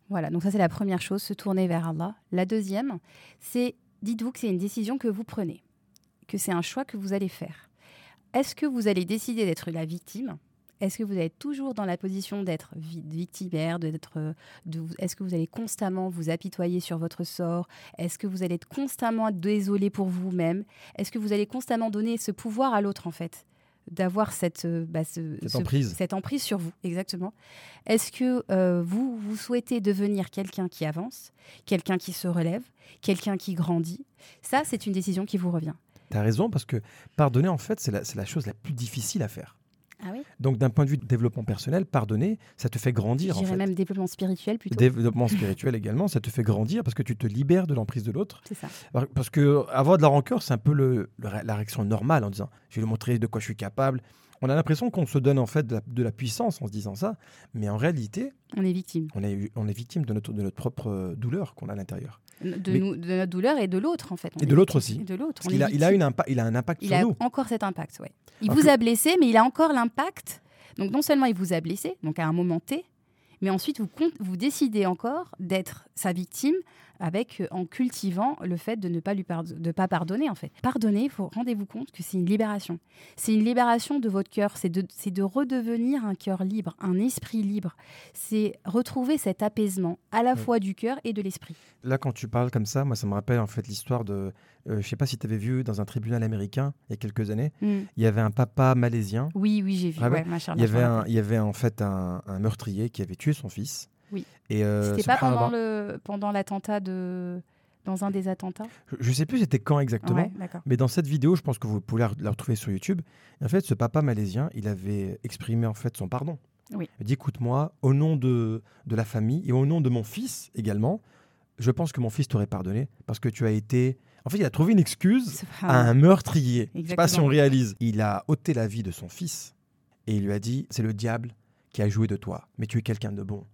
Voilà, donc ça c'est la première chose, se tourner vers Allah. La deuxième, c'est, dites-vous que c'est une décision que vous prenez, que c'est un choix que vous allez faire. Est-ce que vous allez décider d'être la victime? Est-ce que vous êtes toujours dans la position d'être vi- victimaire, d'être, euh, Est-ce que vous allez constamment vous apitoyer sur votre sort? Est-ce que vous allez être constamment désolé pour vous-même? Est-ce que vous allez constamment donner ce pouvoir à l'autre en fait? D'avoir cette, euh, bah, ce- Cette ce- emprise. cette emprise sur vous, exactement. Est-ce que euh, vous, vous souhaitez devenir quelqu'un qui avance, quelqu'un qui se relève, quelqu'un qui grandit? Ça, c'est une décision qui vous revient. Tu as raison, parce que pardonner, en fait, c'est la, c'est la chose la plus difficile à faire. Ah oui Donc, d'un point de vue de développement personnel, pardonner, ça te fait grandir. en dirais fait. même développement spirituel plutôt. Développement spirituel également, ça te fait grandir parce que tu te libères de l'emprise de l'autre. C'est ça. Par- Parce que avoir de la rancœur, c'est un peu le- le ré- la réaction normale en disant je vais lui montrer de quoi je suis capable. On a l'impression qu'on se donne en fait de la, de la puissance en se disant ça, mais en réalité, On est victime on est, on est victime de notre, de notre propre euh, douleur qu'on a à l'intérieur. de, Mais- nous, de notre douleur et de l'autre en fait. On Et de l'autre aussi. De l'autre. A, il a, une impa- il a un impact Il sur a nous. encore cet impact, ouais. Il Alors vous que- a blessé, mais il a encore l'impact. Donc non seulement il vous a blessé, donc à un moment T, mais ensuite vous, vous décidez encore d'être sa victime avec euh, en cultivant le fait de ne pas lui de pas pardonner en fait. Pardonner, faut rendez-vous compte que c'est une libération. C'est une libération de votre cœur, c'est de c'est de redevenir un cœur libre, un esprit libre. C'est retrouver cet apaisement à la Oui. fois du cœur et de l'esprit. Là, quand tu parles comme ça, moi, ça me rappelle en fait l'histoire de. euh, je sais pas si tu avais vu dans un tribunal américain il y a quelques années, Mm. il y avait un papa malaisien. Oui, oui, j'ai vu. Ah ouais ouais, ma chère, Il y avait, un, il y avait en fait un, un meurtrier qui avait tué son fils. Oui. Et euh, C'était pas pendant le pendant l'attentat de dans un des attentats? Je, je sais plus c'était quand exactement. Ouais. Mais dans cette vidéo, je pense que vous pouvez la, la retrouver sur YouTube. Et en fait, ce papa malaisien, il avait exprimé en fait son pardon. Oui. Il dit écoute-moi, au nom de, de la famille et au nom de mon fils également, je pense que mon fils t'aurait pardonné parce que tu as été. En fait, il a trouvé une excuse à un meurtrier. Je sais pas si Exactement. on réalise. Il a ôté la vie de son fils et il lui a dit c'est le diable qui a joué de toi, mais tu es quelqu'un de bon.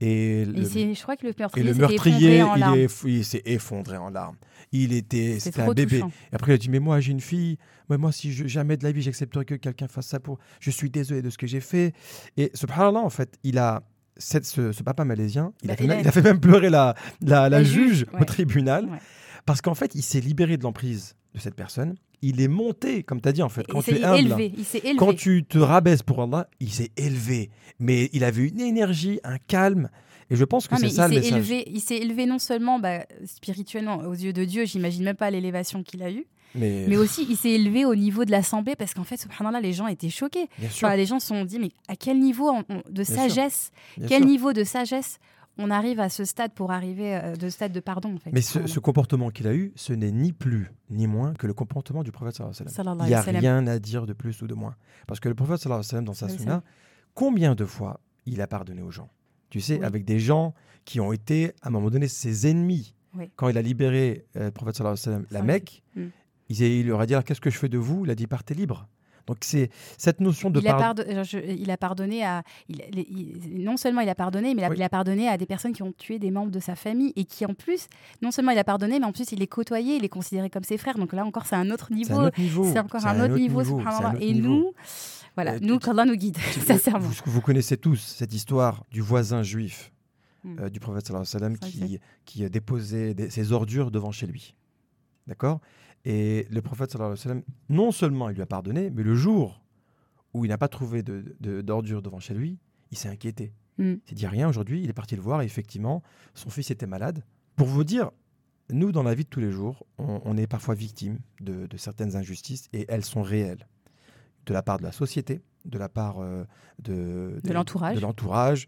Et le, c'est- je crois que le et meurtrier, le il, s'est effondré en larmes. Il était, C'est c'était un bébé. touchant. Et après, il a dit Mais moi, j'ai une fille. Moi, moi si je, jamais de la vie, j'accepterai que quelqu'un fasse ça pour. Je suis désolé de ce que j'ai fait. Et subhanallah, en fait, il a. cette- ce, ce papa malaisien, il, a Bah, fait il même, a- il a fait même pleurer la, la, la La juge juge, au tribunal. Ouais. Parce qu'en fait, il s'est libéré de l'emprise de cette personne. Il est monté, comme tu as dit, en fait. Quand il tu s'est élevé. Quand tu te rabaisses pour Allah, il s'est élevé. Mais il avait une énergie, un calme. Et je pense que Ah, c'est ça il le message. élevé, il s'est élevé non seulement bah, spirituellement aux yeux de Dieu, j'imagine même pas l'élévation qu'il a eue, Mais, mais aussi il s'est élevé au niveau de l'assemblée parce qu'en fait, subhanallah, les gens étaient choqués. Enfin, les gens se sont dit, mais à quel niveau de sagesse, quel sûr. niveau de sagesse on arrive à ce stade pour arriver euh, de stade de pardon en fait. Mais ce, comportement qu'il a eu, ce n'est ni plus ni moins que le comportement du prophète sallallahu alayhi wa sallam. Il n'y a rien à dire de plus ou de moins. Parce que le prophète sallallahu alayhi wa sallam, dans sa sunna, combien de fois il a pardonné aux gens? Tu sais, Oui. avec des gens qui ont été, à un moment donné, ses ennemis. Oui. Quand il a libéré euh, le prophète sallallahu alayhi wa sallam, la Mecque, Mm. il, il leur a dit Alors, Qu'est-ce que je fais de vous? Il a dit Partez libre. Donc, c'est cette notion de il, a pardon. pardo- euh, je- il a pardonné à. il- il- non seulement il a pardonné, mais il a, Oui. il a pardonné à des personnes qui ont tué des membres de sa famille et qui, en plus, non seulement il a pardonné, mais en plus il les côtoyait, il les considérait comme ses frères. Donc là encore, c'est un autre niveau. C'est encore un autre niveau, Et nous, voilà, Euh, nous, qu'Allah nous guide, sincèrement. Vous, vous connaissez tous cette histoire du voisin juif Mm. euh, du prophète sallam qui, qui déposait des- ses ordures devant chez lui. D'accord? Et le prophète sallallahu alayhi wa sallam, non seulement il lui a pardonné, mais le jour où il n'a pas trouvé de- de- d'ordures devant chez lui, il s'est inquiété. Mm. Il s'est dit rien aujourd'hui, il est parti le voir et effectivement, son fils était malade. Pour vous dire, nous, dans la vie de tous les jours, on, on est parfois victime de, de certaines injustices et elles sont réelles. De la part de la société, de la part euh, de, De l'entourage. de l'entourage.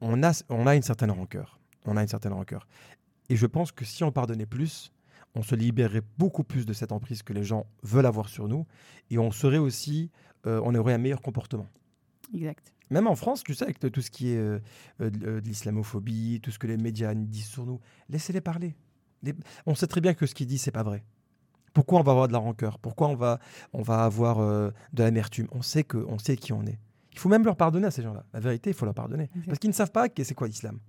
On a, on a une certaine rancœur. On a une certaine rancœur. Et je pense que si on pardonnait plus, on se libérerait beaucoup plus de cette emprise que les gens veulent avoir sur nous. Et on serait aussi, euh, on aurait un meilleur comportement. Exact. Même en France, tu sais, avec tout ce qui est euh, euh, de de l'islamophobie, tout ce que les médias disent sur nous, laissez-les parler. Les- On sait très bien que ce qu'ils disent, c'est pas vrai. Pourquoi on va avoir de la rancœur? Pourquoi on va, on va avoir euh, de l'amertume? On sait que, on sait qui on est. Il faut même leur pardonner à ces gens-là. La vérité, il faut leur pardonner. Parce qu'ils ne savent pas que c'est quoi l'islam.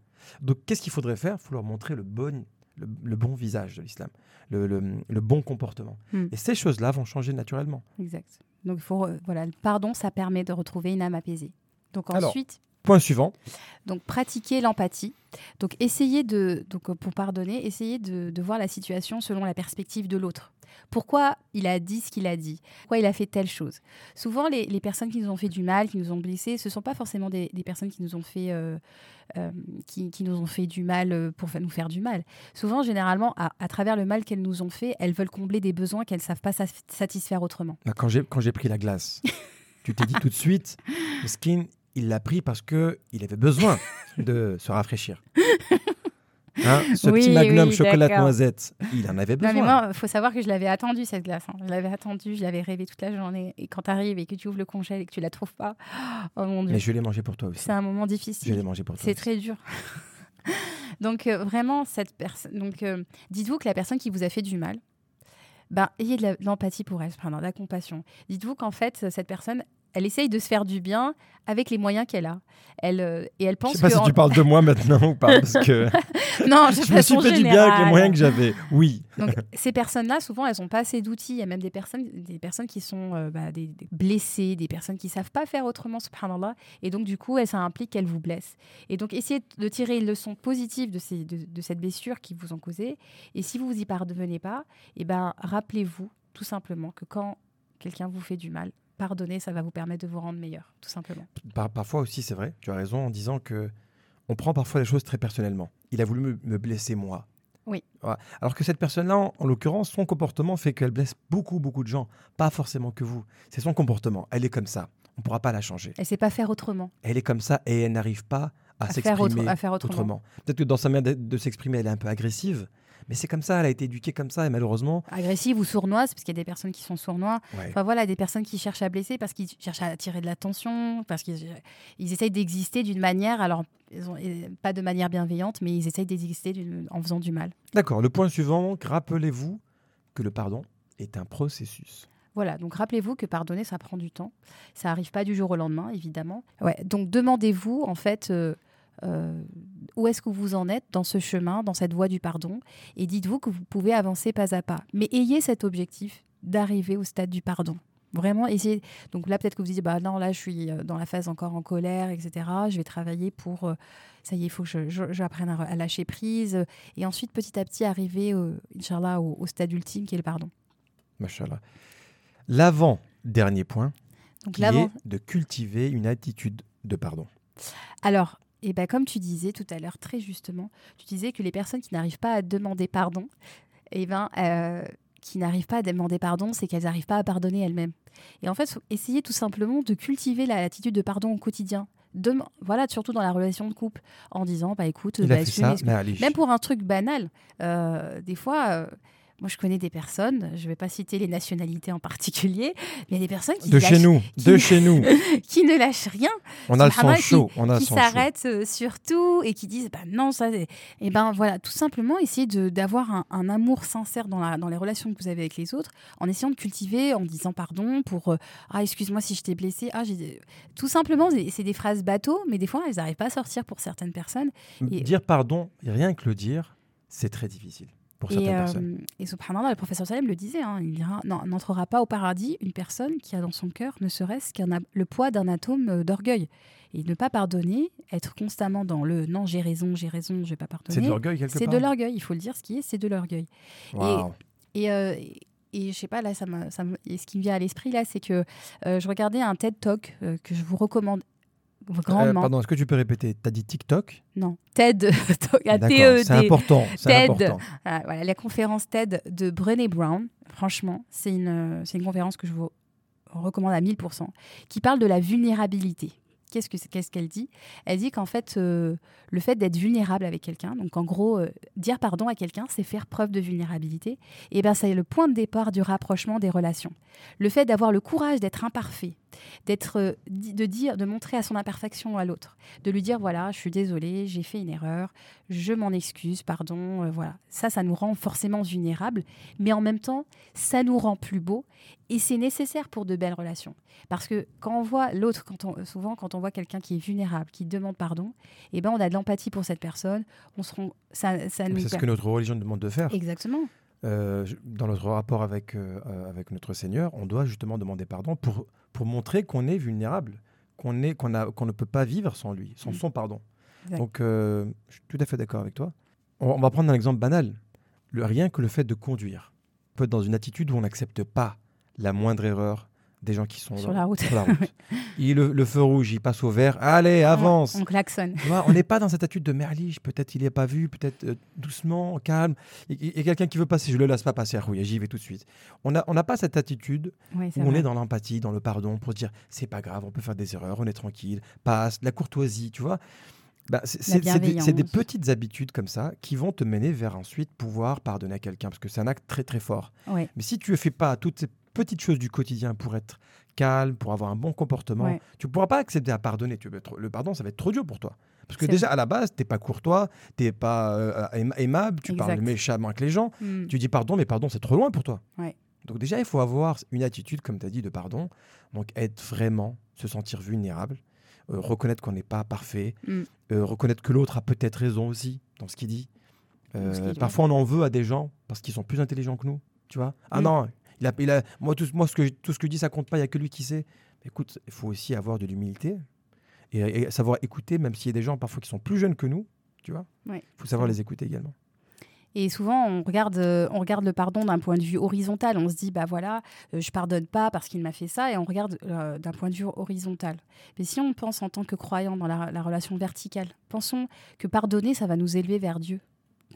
Donc, qu'est-ce qu'il faudrait faire? Il faut leur montrer le bon, le, le bon visage de l'islam, le, le- le bon comportement. Hmm. Et ces choses-là vont changer naturellement. Exact. Donc, il faut, euh, voilà, le pardon, ça permet de retrouver une âme apaisée. Donc, Alors. ensuite, Point suivant. donc pratiquer l'empathie. Donc, essayez de, donc, pour pardonner, essayez de, de voir la situation selon la perspective de l'autre. Pourquoi il a dit ce qu'il a dit? Pourquoi il a fait telle chose? Souvent, les, les personnes qui nous ont fait du mal, qui nous ont blessés, ce ne sont pas forcément des, des personnes qui nous ont fait, euh, euh, qui, qui nous ont fait du mal euh, pour nous faire du mal. Souvent, généralement, à, à travers le mal qu'elles nous ont fait, elles veulent combler des besoins qu'elles ne savent pas sa- satisfaire autrement. Bah, Quand j'ai, pris la glace, tu t'es dit tout de suite, Skin, il l'a pris parce que il avait besoin de se rafraîchir. Hein, ce Oui, petit magnum oui, chocolat noisette, il en avait Non, besoin. mais moi, il faut savoir que je l'avais attendue, cette glace. hein. Je l'avais attendue, je l'avais rêvée toute la journée. Et quand tu arrives et que tu ouvres le congèle et que tu la trouves pas, oh mon Dieu, mais je l'ai mangé pour toi aussi. c'est un moment Je difficile. l'ai mangé pour toi. C'est très dur. donc euh, vraiment, cette personne. Donc euh, dites-vous que la personne qui vous a fait du mal, ben ayez de l'empathie pour elle, pardon, de la compassion. Dites-vous qu'en fait, cette personne, elle essaye de se faire du bien avec les moyens qu'elle a. Elle euh, et elle Je pense sais pas que si en- tu parles de moi maintenant ou pas, parce que non, de je me suis fait du bien avec les moyens que j'avais. Oui. Donc, ces personnes-là, souvent, elles n'ont pas assez d'outils. Il y a même des personnes, des personnes qui sont euh, bah, des, des blessées, des personnes qui ne savent pas faire autrement, subhanallah. Et donc, du coup, ça implique qu'elles vous blessent. Et donc, essayez de tirer une leçon positive de, ces, de, de cette blessure qui vous ont causée. Et si vous vous y parvenez pas, eh ben, rappelez-vous tout simplement que quand quelqu'un vous fait du mal, pardonner, ça va vous permettre de vous rendre meilleur, tout simplement. Par- parfois aussi, c'est vrai, tu as raison en disant que on prend parfois les choses très personnellement. Il a voulu me, me blesser moi. Oui. Voilà. Alors que cette personne-là, en, en l'occurrence, son comportement fait qu'elle blesse beaucoup, beaucoup de gens. Pas forcément que vous. C'est son comportement. Elle est comme ça. On ne pourra pas la changer. Elle ne sait pas faire autrement. Elle est comme ça et elle n'arrive pas à, autre- s'exprimer à faire autrement. autrement. Peut-être que dans sa manière de, de s'exprimer, elle est un peu agressive. Mais c'est comme ça, elle a été éduquée comme ça et malheureusement. Agressive ou sournoise, parce qu'il y a des personnes qui sont sournois. ouais. Enfin voilà, des personnes qui cherchent à blesser parce qu'ils cherchent à attirer de l'attention, parce qu'ils ils essayent d'exister d'une manière, alors ils ont- pas de manière bienveillante, mais ils essayent d'exister en faisant du mal. D'accord. Le point suivant, rappelez-vous que le pardon est un processus. Voilà, donc rappelez-vous que pardonner, ça prend du temps. Ça n'arrive pas du jour au lendemain, évidemment. Ouais, donc demandez-vous, en fait, euh, euh, où est-ce que vous en êtes dans ce chemin, dans cette voie du pardon, et dites-vous que vous pouvez avancer pas à pas. Mais ayez cet objectif d'arriver au stade du pardon. Vraiment, essayez. Donc là, peut-être que vous vous dites, bah non, là, je suis euh, dans la phase encore en colère, etc. Je vais travailler pour. euh, ça y est, il faut que j'apprenne à, à lâcher prise. Et ensuite, petit à petit, arriver, euh, Inch'Allah, au, au stade ultime qui est le pardon. Machallah. L'avant-dernier point, Donc qui l'avant. est de cultiver une attitude de pardon. Alors, eh ben, comme tu disais tout à l'heure, très justement, tu disais que les personnes qui n'arrivent pas à demander pardon, eh ben, euh, qui n'arrivent pas à demander pardon, c'est qu'elles n'arrivent pas à pardonner elles-mêmes. Et en fait, faut essayer tout simplement de cultiver la- l'attitude de pardon au quotidien. Voilà, surtout dans la relation de couple, en disant, bah écoute, bah, ça, même pour un truc banal, euh, des fois, euh, moi je connais des personnes, je ne vais pas citer les nationalités en particulier, mais il y a des personnes qui, De lâchent- chez nous, de qui- chez nous. qui ne lâchent rien On a le sang Subhanallah, qui- chaud. On a le qui chaud. s'arrêtent euh, sur tout et qui disent bah non ça et ben voilà tout simplement essayer de- d'avoir un, un amour sincère dans, la, dans les relations que vous avez avec les autres en essayant de cultiver en disant pardon pour euh, ah excuse-moi si je t'ai blessé ah tout simplement c'est des phrases bateaux mais des fois elles n'arrivent pas à sortir pour certaines personnes Et- Dire pardon, rien que le dire, c'est très difficile pour et, certaines euh, personnes. et subhanallah le professeur Salem le disait hein, il dira n'entrera pas au paradis une personne qui a dans son cœur ne serait-ce qu'un le poids d'un atome euh, d'orgueil et ne pas pardonner être constamment dans le non j'ai raison j'ai raison je vais pas pardonner C'est de l'orgueil quelque C'est part. de l'orgueil, il faut le dire, ce qui est, c'est de l'orgueil. Waouh. Et, euh, et je sais pas, là, ça me, ça me- et ce qui me vient à l'esprit, là, c'est que euh, je regardais un TED Talk euh, que je vous recommande Euh, pardon, est-ce que tu peux répéter? T'as dit TikTok? Non, TED T-E-D. c'est important. TED. important. Ah, voilà, la conférence TED de Brené Brown, franchement, c'est une, c'est une conférence que je vous recommande à 1000%, qui parle de la vulnérabilité. Qu'est-ce que qu'est-ce qu'elle dit? Elle dit qu'en fait, euh, le fait d'être vulnérable avec quelqu'un, donc en gros, euh, dire pardon à quelqu'un, c'est faire preuve de vulnérabilité. Et bien, c'est le point de départ du rapprochement des relations. Le fait d'avoir le courage d'être imparfait d'être, euh, de dire, de montrer à son imperfection à l'autre, de lui dire voilà, je suis désolée, j'ai fait une erreur, je m'en excuse, pardon, euh, voilà. Ça, ça nous rend forcément vulnérables, mais en même temps, ça nous rend plus beaux et c'est nécessaire pour de belles relations. Parce que quand on voit l'autre, quand on, souvent quand on voit quelqu'un qui est vulnérable, qui demande pardon, eh ben on a de l'empathie pour cette personne. On se rend, ça, ça nous C'est ce que notre religion demande de faire. exactement. Euh, dans notre rapport avec, euh, euh, avec notre Seigneur, on doit justement demander pardon pour, pour montrer qu'on est vulnérable, qu'on est qu'on a qu'on ne peut pas vivre sans lui, sans Mm. son pardon. Exact. Donc, euh, je suis tout à fait d'accord avec toi. On, on va prendre un exemple banal. Le, rien que le fait de conduire. On peut être dans une attitude où on n'accepte pas la moindre erreur des gens qui sont Sur dans- la route. sur la route. Il- le, le feu rouge, il passe au vert. Allez, avance. On klaxonne. Tu vois, on n'est pas dans cette attitude de merliche. Peut-être il n'est pas vu, peut-être euh, doucement, calme. Il y a quelqu'un qui veut passer, je le laisse pas passer. Oui, j'y vais tout de suite. On n'a on pas cette attitude Oui, où on est dans l'empathie, dans le pardon, pour se dire c'est pas grave, on peut faire des erreurs, on est tranquille, passe, la courtoisie, tu vois. Bah, c'est des, petites habitudes comme ça qui vont te mener vers ensuite pouvoir pardonner à quelqu'un parce que c'est un acte très très fort. Ouais. Mais si tu ne fais pas toutes ces petites choses du quotidien pour être calme, pour avoir un bon comportement, Ouais. tu ne pourras pas accepter à pardonner. Tu être- le pardon, ça va être trop dur pour toi. Parce que déjà, à la base, tu n'es pas courtois, tu n'es pas euh, aim- aimable, tu parles méchamment avec les gens. Mm. Tu dis pardon, mais pardon, c'est trop loin pour toi. Ouais. Donc déjà, il faut avoir une attitude, comme tu as dit, de pardon. Donc être vraiment, se sentir vulnérable, euh, reconnaître qu'on n'est pas parfait, Mm. euh, reconnaître que l'autre a peut-être raison aussi dans ce qu'il dit. Euh, parfois, on en veut à des gens parce qu'ils sont plus intelligents que nous, tu vois. Ah Mm. non, il a, il a, moi, tout, moi ce que, tout ce que je dis, ça compte pas, il n'y a que lui qui sait. Écoute, il faut aussi avoir de l'humilité et, et savoir écouter, même s'il y a des gens parfois qui sont plus jeunes que nous, tu vois. Il Ouais. faut savoir les écouter également. Et souvent, on regarde, euh, on regarde le pardon d'un point de vue horizontal. On se dit, bah voilà, euh, je pardonne pas parce qu'il m'a fait ça, et on regarde euh, d'un point de vue horizontal. Mais si on pense en tant que croyant dans la, la relation verticale, pensons que pardonner, ça va nous élever vers Dieu.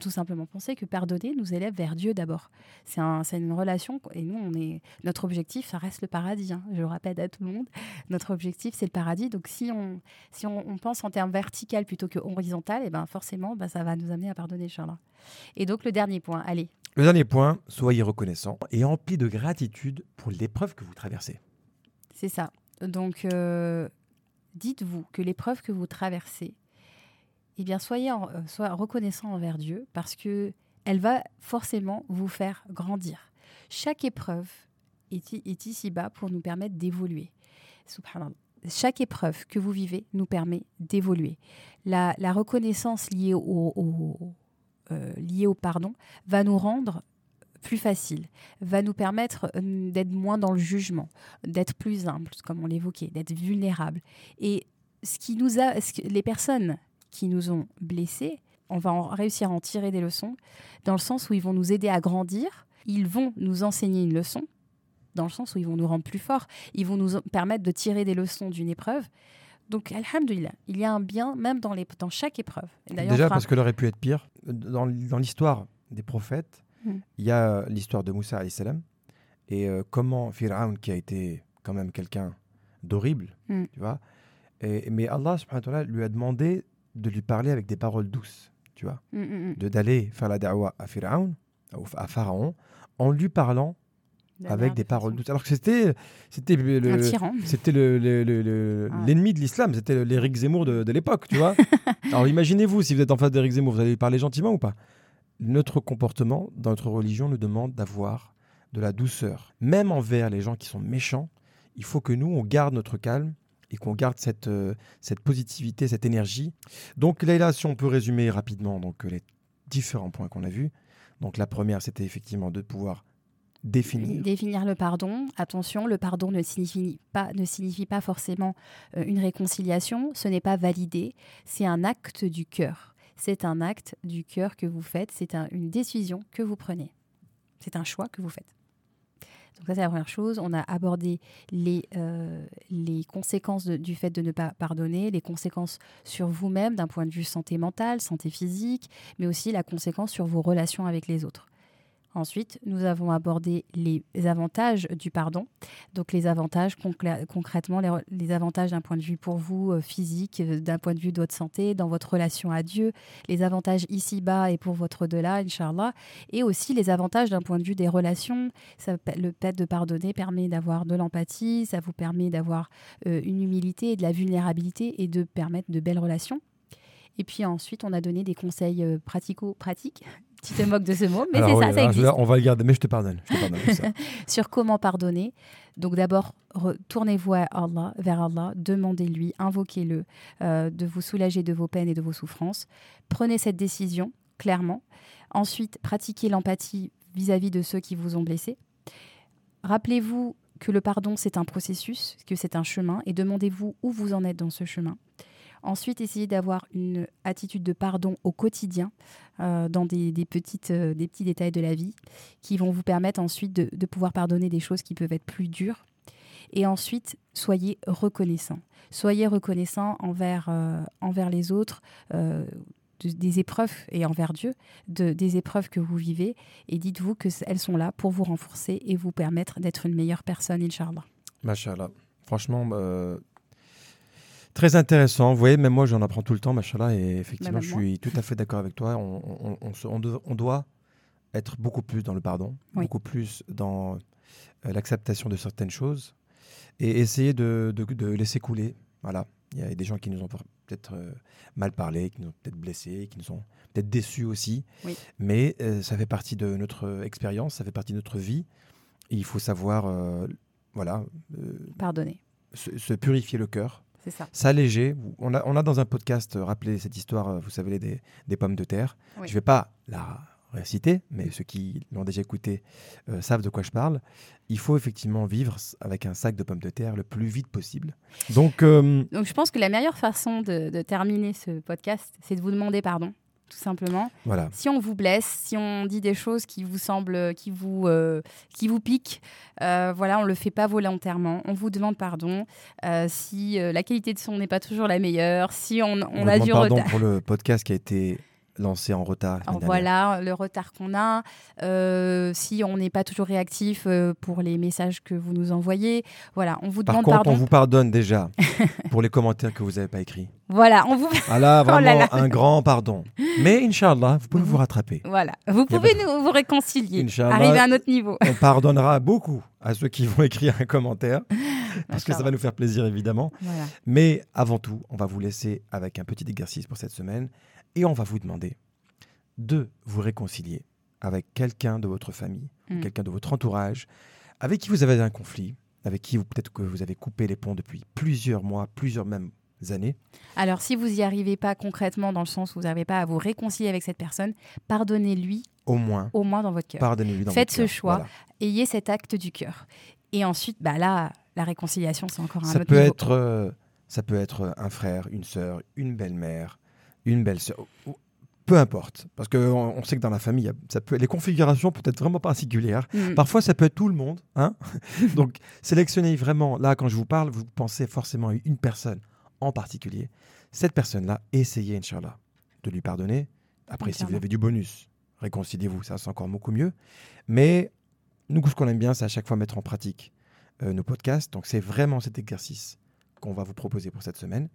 Tout simplement, pensez que pardonner nous élève vers Dieu d'abord. C'est un, une relation, et nous, on est, notre objectif, ça reste le paradis. hein. Je le répète à tout le monde, notre objectif, c'est le paradis. Donc, si on, si on, on pense en termes vertical plutôt que horizontal, et ben forcément, ben, ça va nous amener à pardonner, Charles. Et donc, le dernier point, allez. Le dernier point, soyez reconnaissant et empli de gratitude pour l'épreuve que vous traversez. C'est ça. Donc, euh, dites-vous que l'épreuve que vous traversez, eh bien, soyez, en- euh, soyez reconnaissant envers Dieu parce que elle va forcément vous faire grandir. Chaque épreuve est, est ici-bas pour nous permettre d'évoluer. Chaque épreuve que vous vivez nous permet d'évoluer. La, la reconnaissance liée au, au- euh, pardon va nous rendre plus facile, va nous permettre euh, d'être moins dans le jugement, d'être plus humble, comme on l'évoquait, d'être vulnérable. Et ce qui nous a, ce que- les personnes qui nous ont blessés, on va en réussir à en tirer des leçons, dans le sens où ils vont nous aider à grandir, ils vont nous enseigner une leçon, dans le sens où ils vont nous rendre plus forts, ils vont nous permettre de tirer des leçons d'une épreuve. Donc, alhamdoulilah, il y a un bien même dans, les, dans chaque épreuve. Et Déjà parce qu'elle aurait pu être pire. Dans, dans l'histoire des prophètes, Mm. il y a l'histoire de Moussa salam et euh, comment Pharaon qui a été quand même quelqu'un d'horrible, Mm. tu vois. Et, mais Allah subhanahu wa lui a demandé de lui parler avec des paroles douces, tu vois, Mm, mm, mm. de d'aller faire la da'wa à Pharaon, à Pharaon, en lui parlant avec des paroles douces. Alors que c'était c'était le- c'était le- le- le- le- Ah. l'ennemi de l'islam, c'était l'Éric Zemmour de, de l'époque, tu vois. Alors imaginez-vous, si vous êtes en face d'Éric Zemmour, vous allez lui parler gentiment ou pas Notre comportement dans notre religion nous demande d'avoir de la douceur. Même envers les gens qui sont méchants, il faut que nous, on garde notre calme et qu'on garde cette, euh, cette positivité, cette énergie. Donc là, si on peut résumer rapidement donc, les différents points qu'on a vus. Donc la première, c'était effectivement de pouvoir définir. Définir le pardon. Attention, le pardon ne signifie pas, ne signifie pas forcément euh, une réconciliation. Ce n'est pas validé. C'est un acte du cœur. C'est un acte du cœur que vous faites. C'est un- une décision que vous prenez. C'est un choix que vous faites. Donc ça, c'est la première chose. On a abordé les, euh, conséquences du fait de ne pas pardonner, les conséquences sur vous-même d'un point de vue santé mentale, santé physique, mais aussi la conséquence sur vos relations avec les autres. Ensuite, nous avons abordé les avantages du pardon. Donc les avantages concrètement, les, avantages d'un point de vue pour vous euh, physique, euh, d'un point de vue de votre santé, dans votre relation à Dieu, les avantages ici-bas et pour votre au-delà, Inch'Allah, et aussi les avantages d'un point de vue des relations. Le fait de pardonner permet d'avoir de l'empathie, ça vous permet d'avoir euh, une humilité et de la vulnérabilité et de permettre de belles relations. Et puis ensuite, on a donné des conseils pratico-pratiques. Tu te moques de ce mot, mais c'est ça, ça existe. on va le garder, mais je te pardonne. Je te pardonne pour ça. Sur comment pardonner. Donc d'abord, tournez-vous à Allah, vers Allah, demandez-lui, invoquez-le, euh, de vous soulager de vos peines et de vos souffrances. Prenez cette décision, clairement. Ensuite, pratiquez l'empathie vis-à-vis de ceux qui vous ont blessé. Rappelez-vous que le pardon, c'est un processus, que c'est un chemin, et demandez-vous où vous en êtes dans ce chemin. Ensuite, essayez d'avoir une attitude de pardon au quotidien, euh, dans euh, des petits détails de la vie, qui vont vous permettre ensuite de, pouvoir pardonner des choses qui peuvent être plus dures. Et ensuite, soyez reconnaissant. Soyez reconnaissant envers, euh, les autres, de- des épreuves et envers Dieu, de, des épreuves que vous vivez. Et dites-vous qu'elles sont là pour vous renforcer et vous permettre d'être une meilleure personne, Inch'Allah. Machallah. Franchement, euh, très intéressant. Vous voyez, même moi, j'en apprends tout le temps, machallah. Et effectivement, je suis tout à fait d'accord avec toi. On, on- on se- on de- on doit être beaucoup plus dans le pardon, Oui. beaucoup plus dans euh, l'acceptation de certaines choses et essayer de, de- de laisser couler. Voilà. Il y a des gens qui nous ont peut-être euh, mal parlé, qui nous ont peut-être blessés, qui nous ont peut-être déçus aussi. Oui. Mais euh, ça fait partie de notre expérience, ça fait partie de notre vie. Et il faut savoir, voilà, Pardonnez. se, se purifier le cœur, ça. s'alléger. On a, on a dans un podcast euh, rappelé cette histoire, euh, vous savez, des, des pommes de terre. Oui. Je ne vais pas la réciter, mais ceux qui l'ont déjà écouté euh, savent de quoi je parle. Il faut effectivement vivre avec un sac de pommes de terre le plus vite possible. Donc, euh, Donc je pense que la meilleure façon de, de terminer ce podcast, c'est de vous demander pardon, tout simplement. voilà. Si on vous blesse, si on dit des choses qui vous semblent, qui vous, euh, qui vous piquent, euh, voilà, on le fait pas volontairement. On vous demande pardon. Euh, si euh, la qualité de son n'est pas toujours la meilleure, si on, on a du pardon retard. pour le podcast qui a été lancé en retard. Voilà le retard qu'on a. Euh, si on n'est pas toujours réactif euh, pour les messages que vous nous envoyez, voilà, on vous Par demande contre, pardon. on vous pardonne déjà pour les commentaires que vous n'avez pas écrits. Voilà, on vous Ah là, Oh là vraiment là. un grand pardon. Mais Inch'Allah, vous pouvez Mhm. vous rattraper. Voilà, vous pouvez nous vous réconcilier, Inch'Allah. arriver à un autre niveau. On pardonnera beaucoup à ceux qui vont écrire un commentaire, parce que ça va nous faire plaisir évidemment. Voilà. Mais avant tout, on va vous laisser avec un petit exercice pour cette semaine et on va vous demander de vous réconcilier avec quelqu'un de votre famille, Mm. quelqu'un de votre entourage, avec qui vous avez un conflit, avec qui vous- peut-être que vous avez coupé les ponts depuis plusieurs mois, plusieurs même années. Alors, si vous n'y arrivez pas concrètement, dans le sens où vous n'arrivez pas à vous réconcilier avec cette personne, pardonnez-lui Au moins, au moins dans votre cœur. pardonnez-lui dans Faites votre ce cœur. choix. Voilà. Ayez cet acte du cœur. Et ensuite, bah là, la réconciliation, c'est encore un Ça autre peut, niveau. être, euh, ça peut être un frère, une sœur, une belle-mère, une belle-sœur, ou- ou- peu importe. Parce qu'on on sait que dans la famille, ça peut, les configurations peuvent être vraiment particulières. Mm. Parfois, ça peut être tout le monde. Hein Donc, sélectionnez vraiment, là, quand je vous parle, vous pensez forcément à une personne en particulier. Cette personne-là, essayez, Inch'Allah, de lui pardonner. Après, si vous avez du bonus, réconciliez-vous, ça c'est encore beaucoup mieux. Mais nous, ce qu'on aime bien, c'est à chaque fois mettre en pratique euh, nos podcasts. Donc, c'est vraiment cet exercice qu'on va vous proposer pour cette semaine.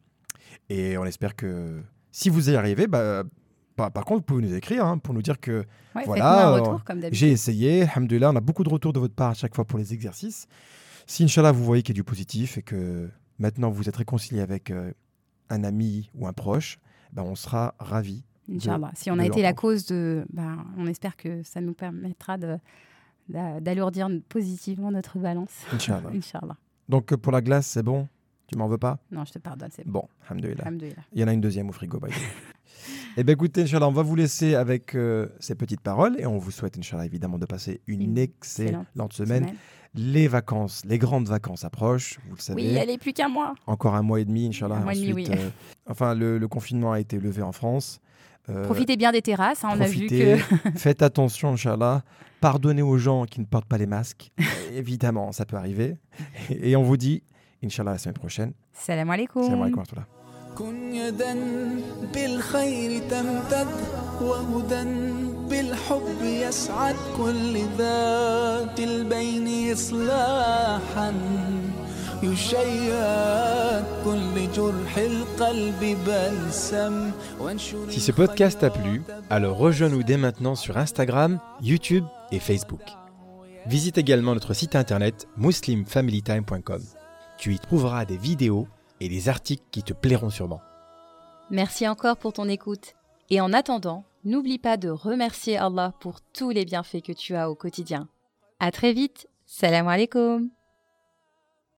Et on espère que si vous y arrivez, bah, par, par contre, vous pouvez nous écrire hein, pour nous dire que Ouais, voilà, euh, j'ai essayé, alhamdoulilah, on a beaucoup de retours de votre part à chaque fois pour les exercices. Si, Inch'Allah, vous voyez qu'il y a du positif et que maintenant vous êtes réconcilié avec euh, un ami ou un proche, ben, on sera ravis. Inch'Allah. Si on a été la cause de. bah, on espère que ça nous permettra de- d'alourdir positivement notre balance. Inch'Allah. Inch'Allah. Donc, euh, pour la glace, c'est bon? Tu m'en veux pas? Non, je te pardonne, c'est bon. Bon. Il y en a une deuxième au frigo, by the way. Eh bien, écoutez, Inch'Allah, on va vous laisser avec euh, ces petites paroles et on vous souhaite, Inch'Allah, évidemment, de passer une, Une excellente excellente semaine. Semaine. Les vacances, les grandes vacances approchent, vous le savez. Oui, elle est plus qu'un mois. Encore un mois et demi, Inch'Allah. Un mois et demi, oui. euh, enfin, le, le confinement a été levé en France. Euh, Profitez bien des terrasses. hein, on a vu profitez, que. faites attention, Inch'Allah. Pardonnez aux gens qui ne portent pas les masques. Évidemment, ça peut arriver. Et on vous dit, Inch'Allah, la semaine prochaine. Salam alaikum. Salam alaikum wa rahmatullah. كن يدا بالخير تمتد وهدى وبالحب يسعد كل ذات البين إصلاحا يشيد كل جرح القلب بلسم وانشر Si ce podcast t'a plu, alors rejoins-nous dès maintenant sur Instagram, YouTube et Facebook. Visite également notre site internet muslimfamilytime.com. Tu y trouveras des vidéos et des articles qui te plairont sûrement. Merci encore pour ton écoute. Et en attendant, n'oublie pas de remercier Allah pour tous les bienfaits que tu as au quotidien. À très vite. Salam alaikum.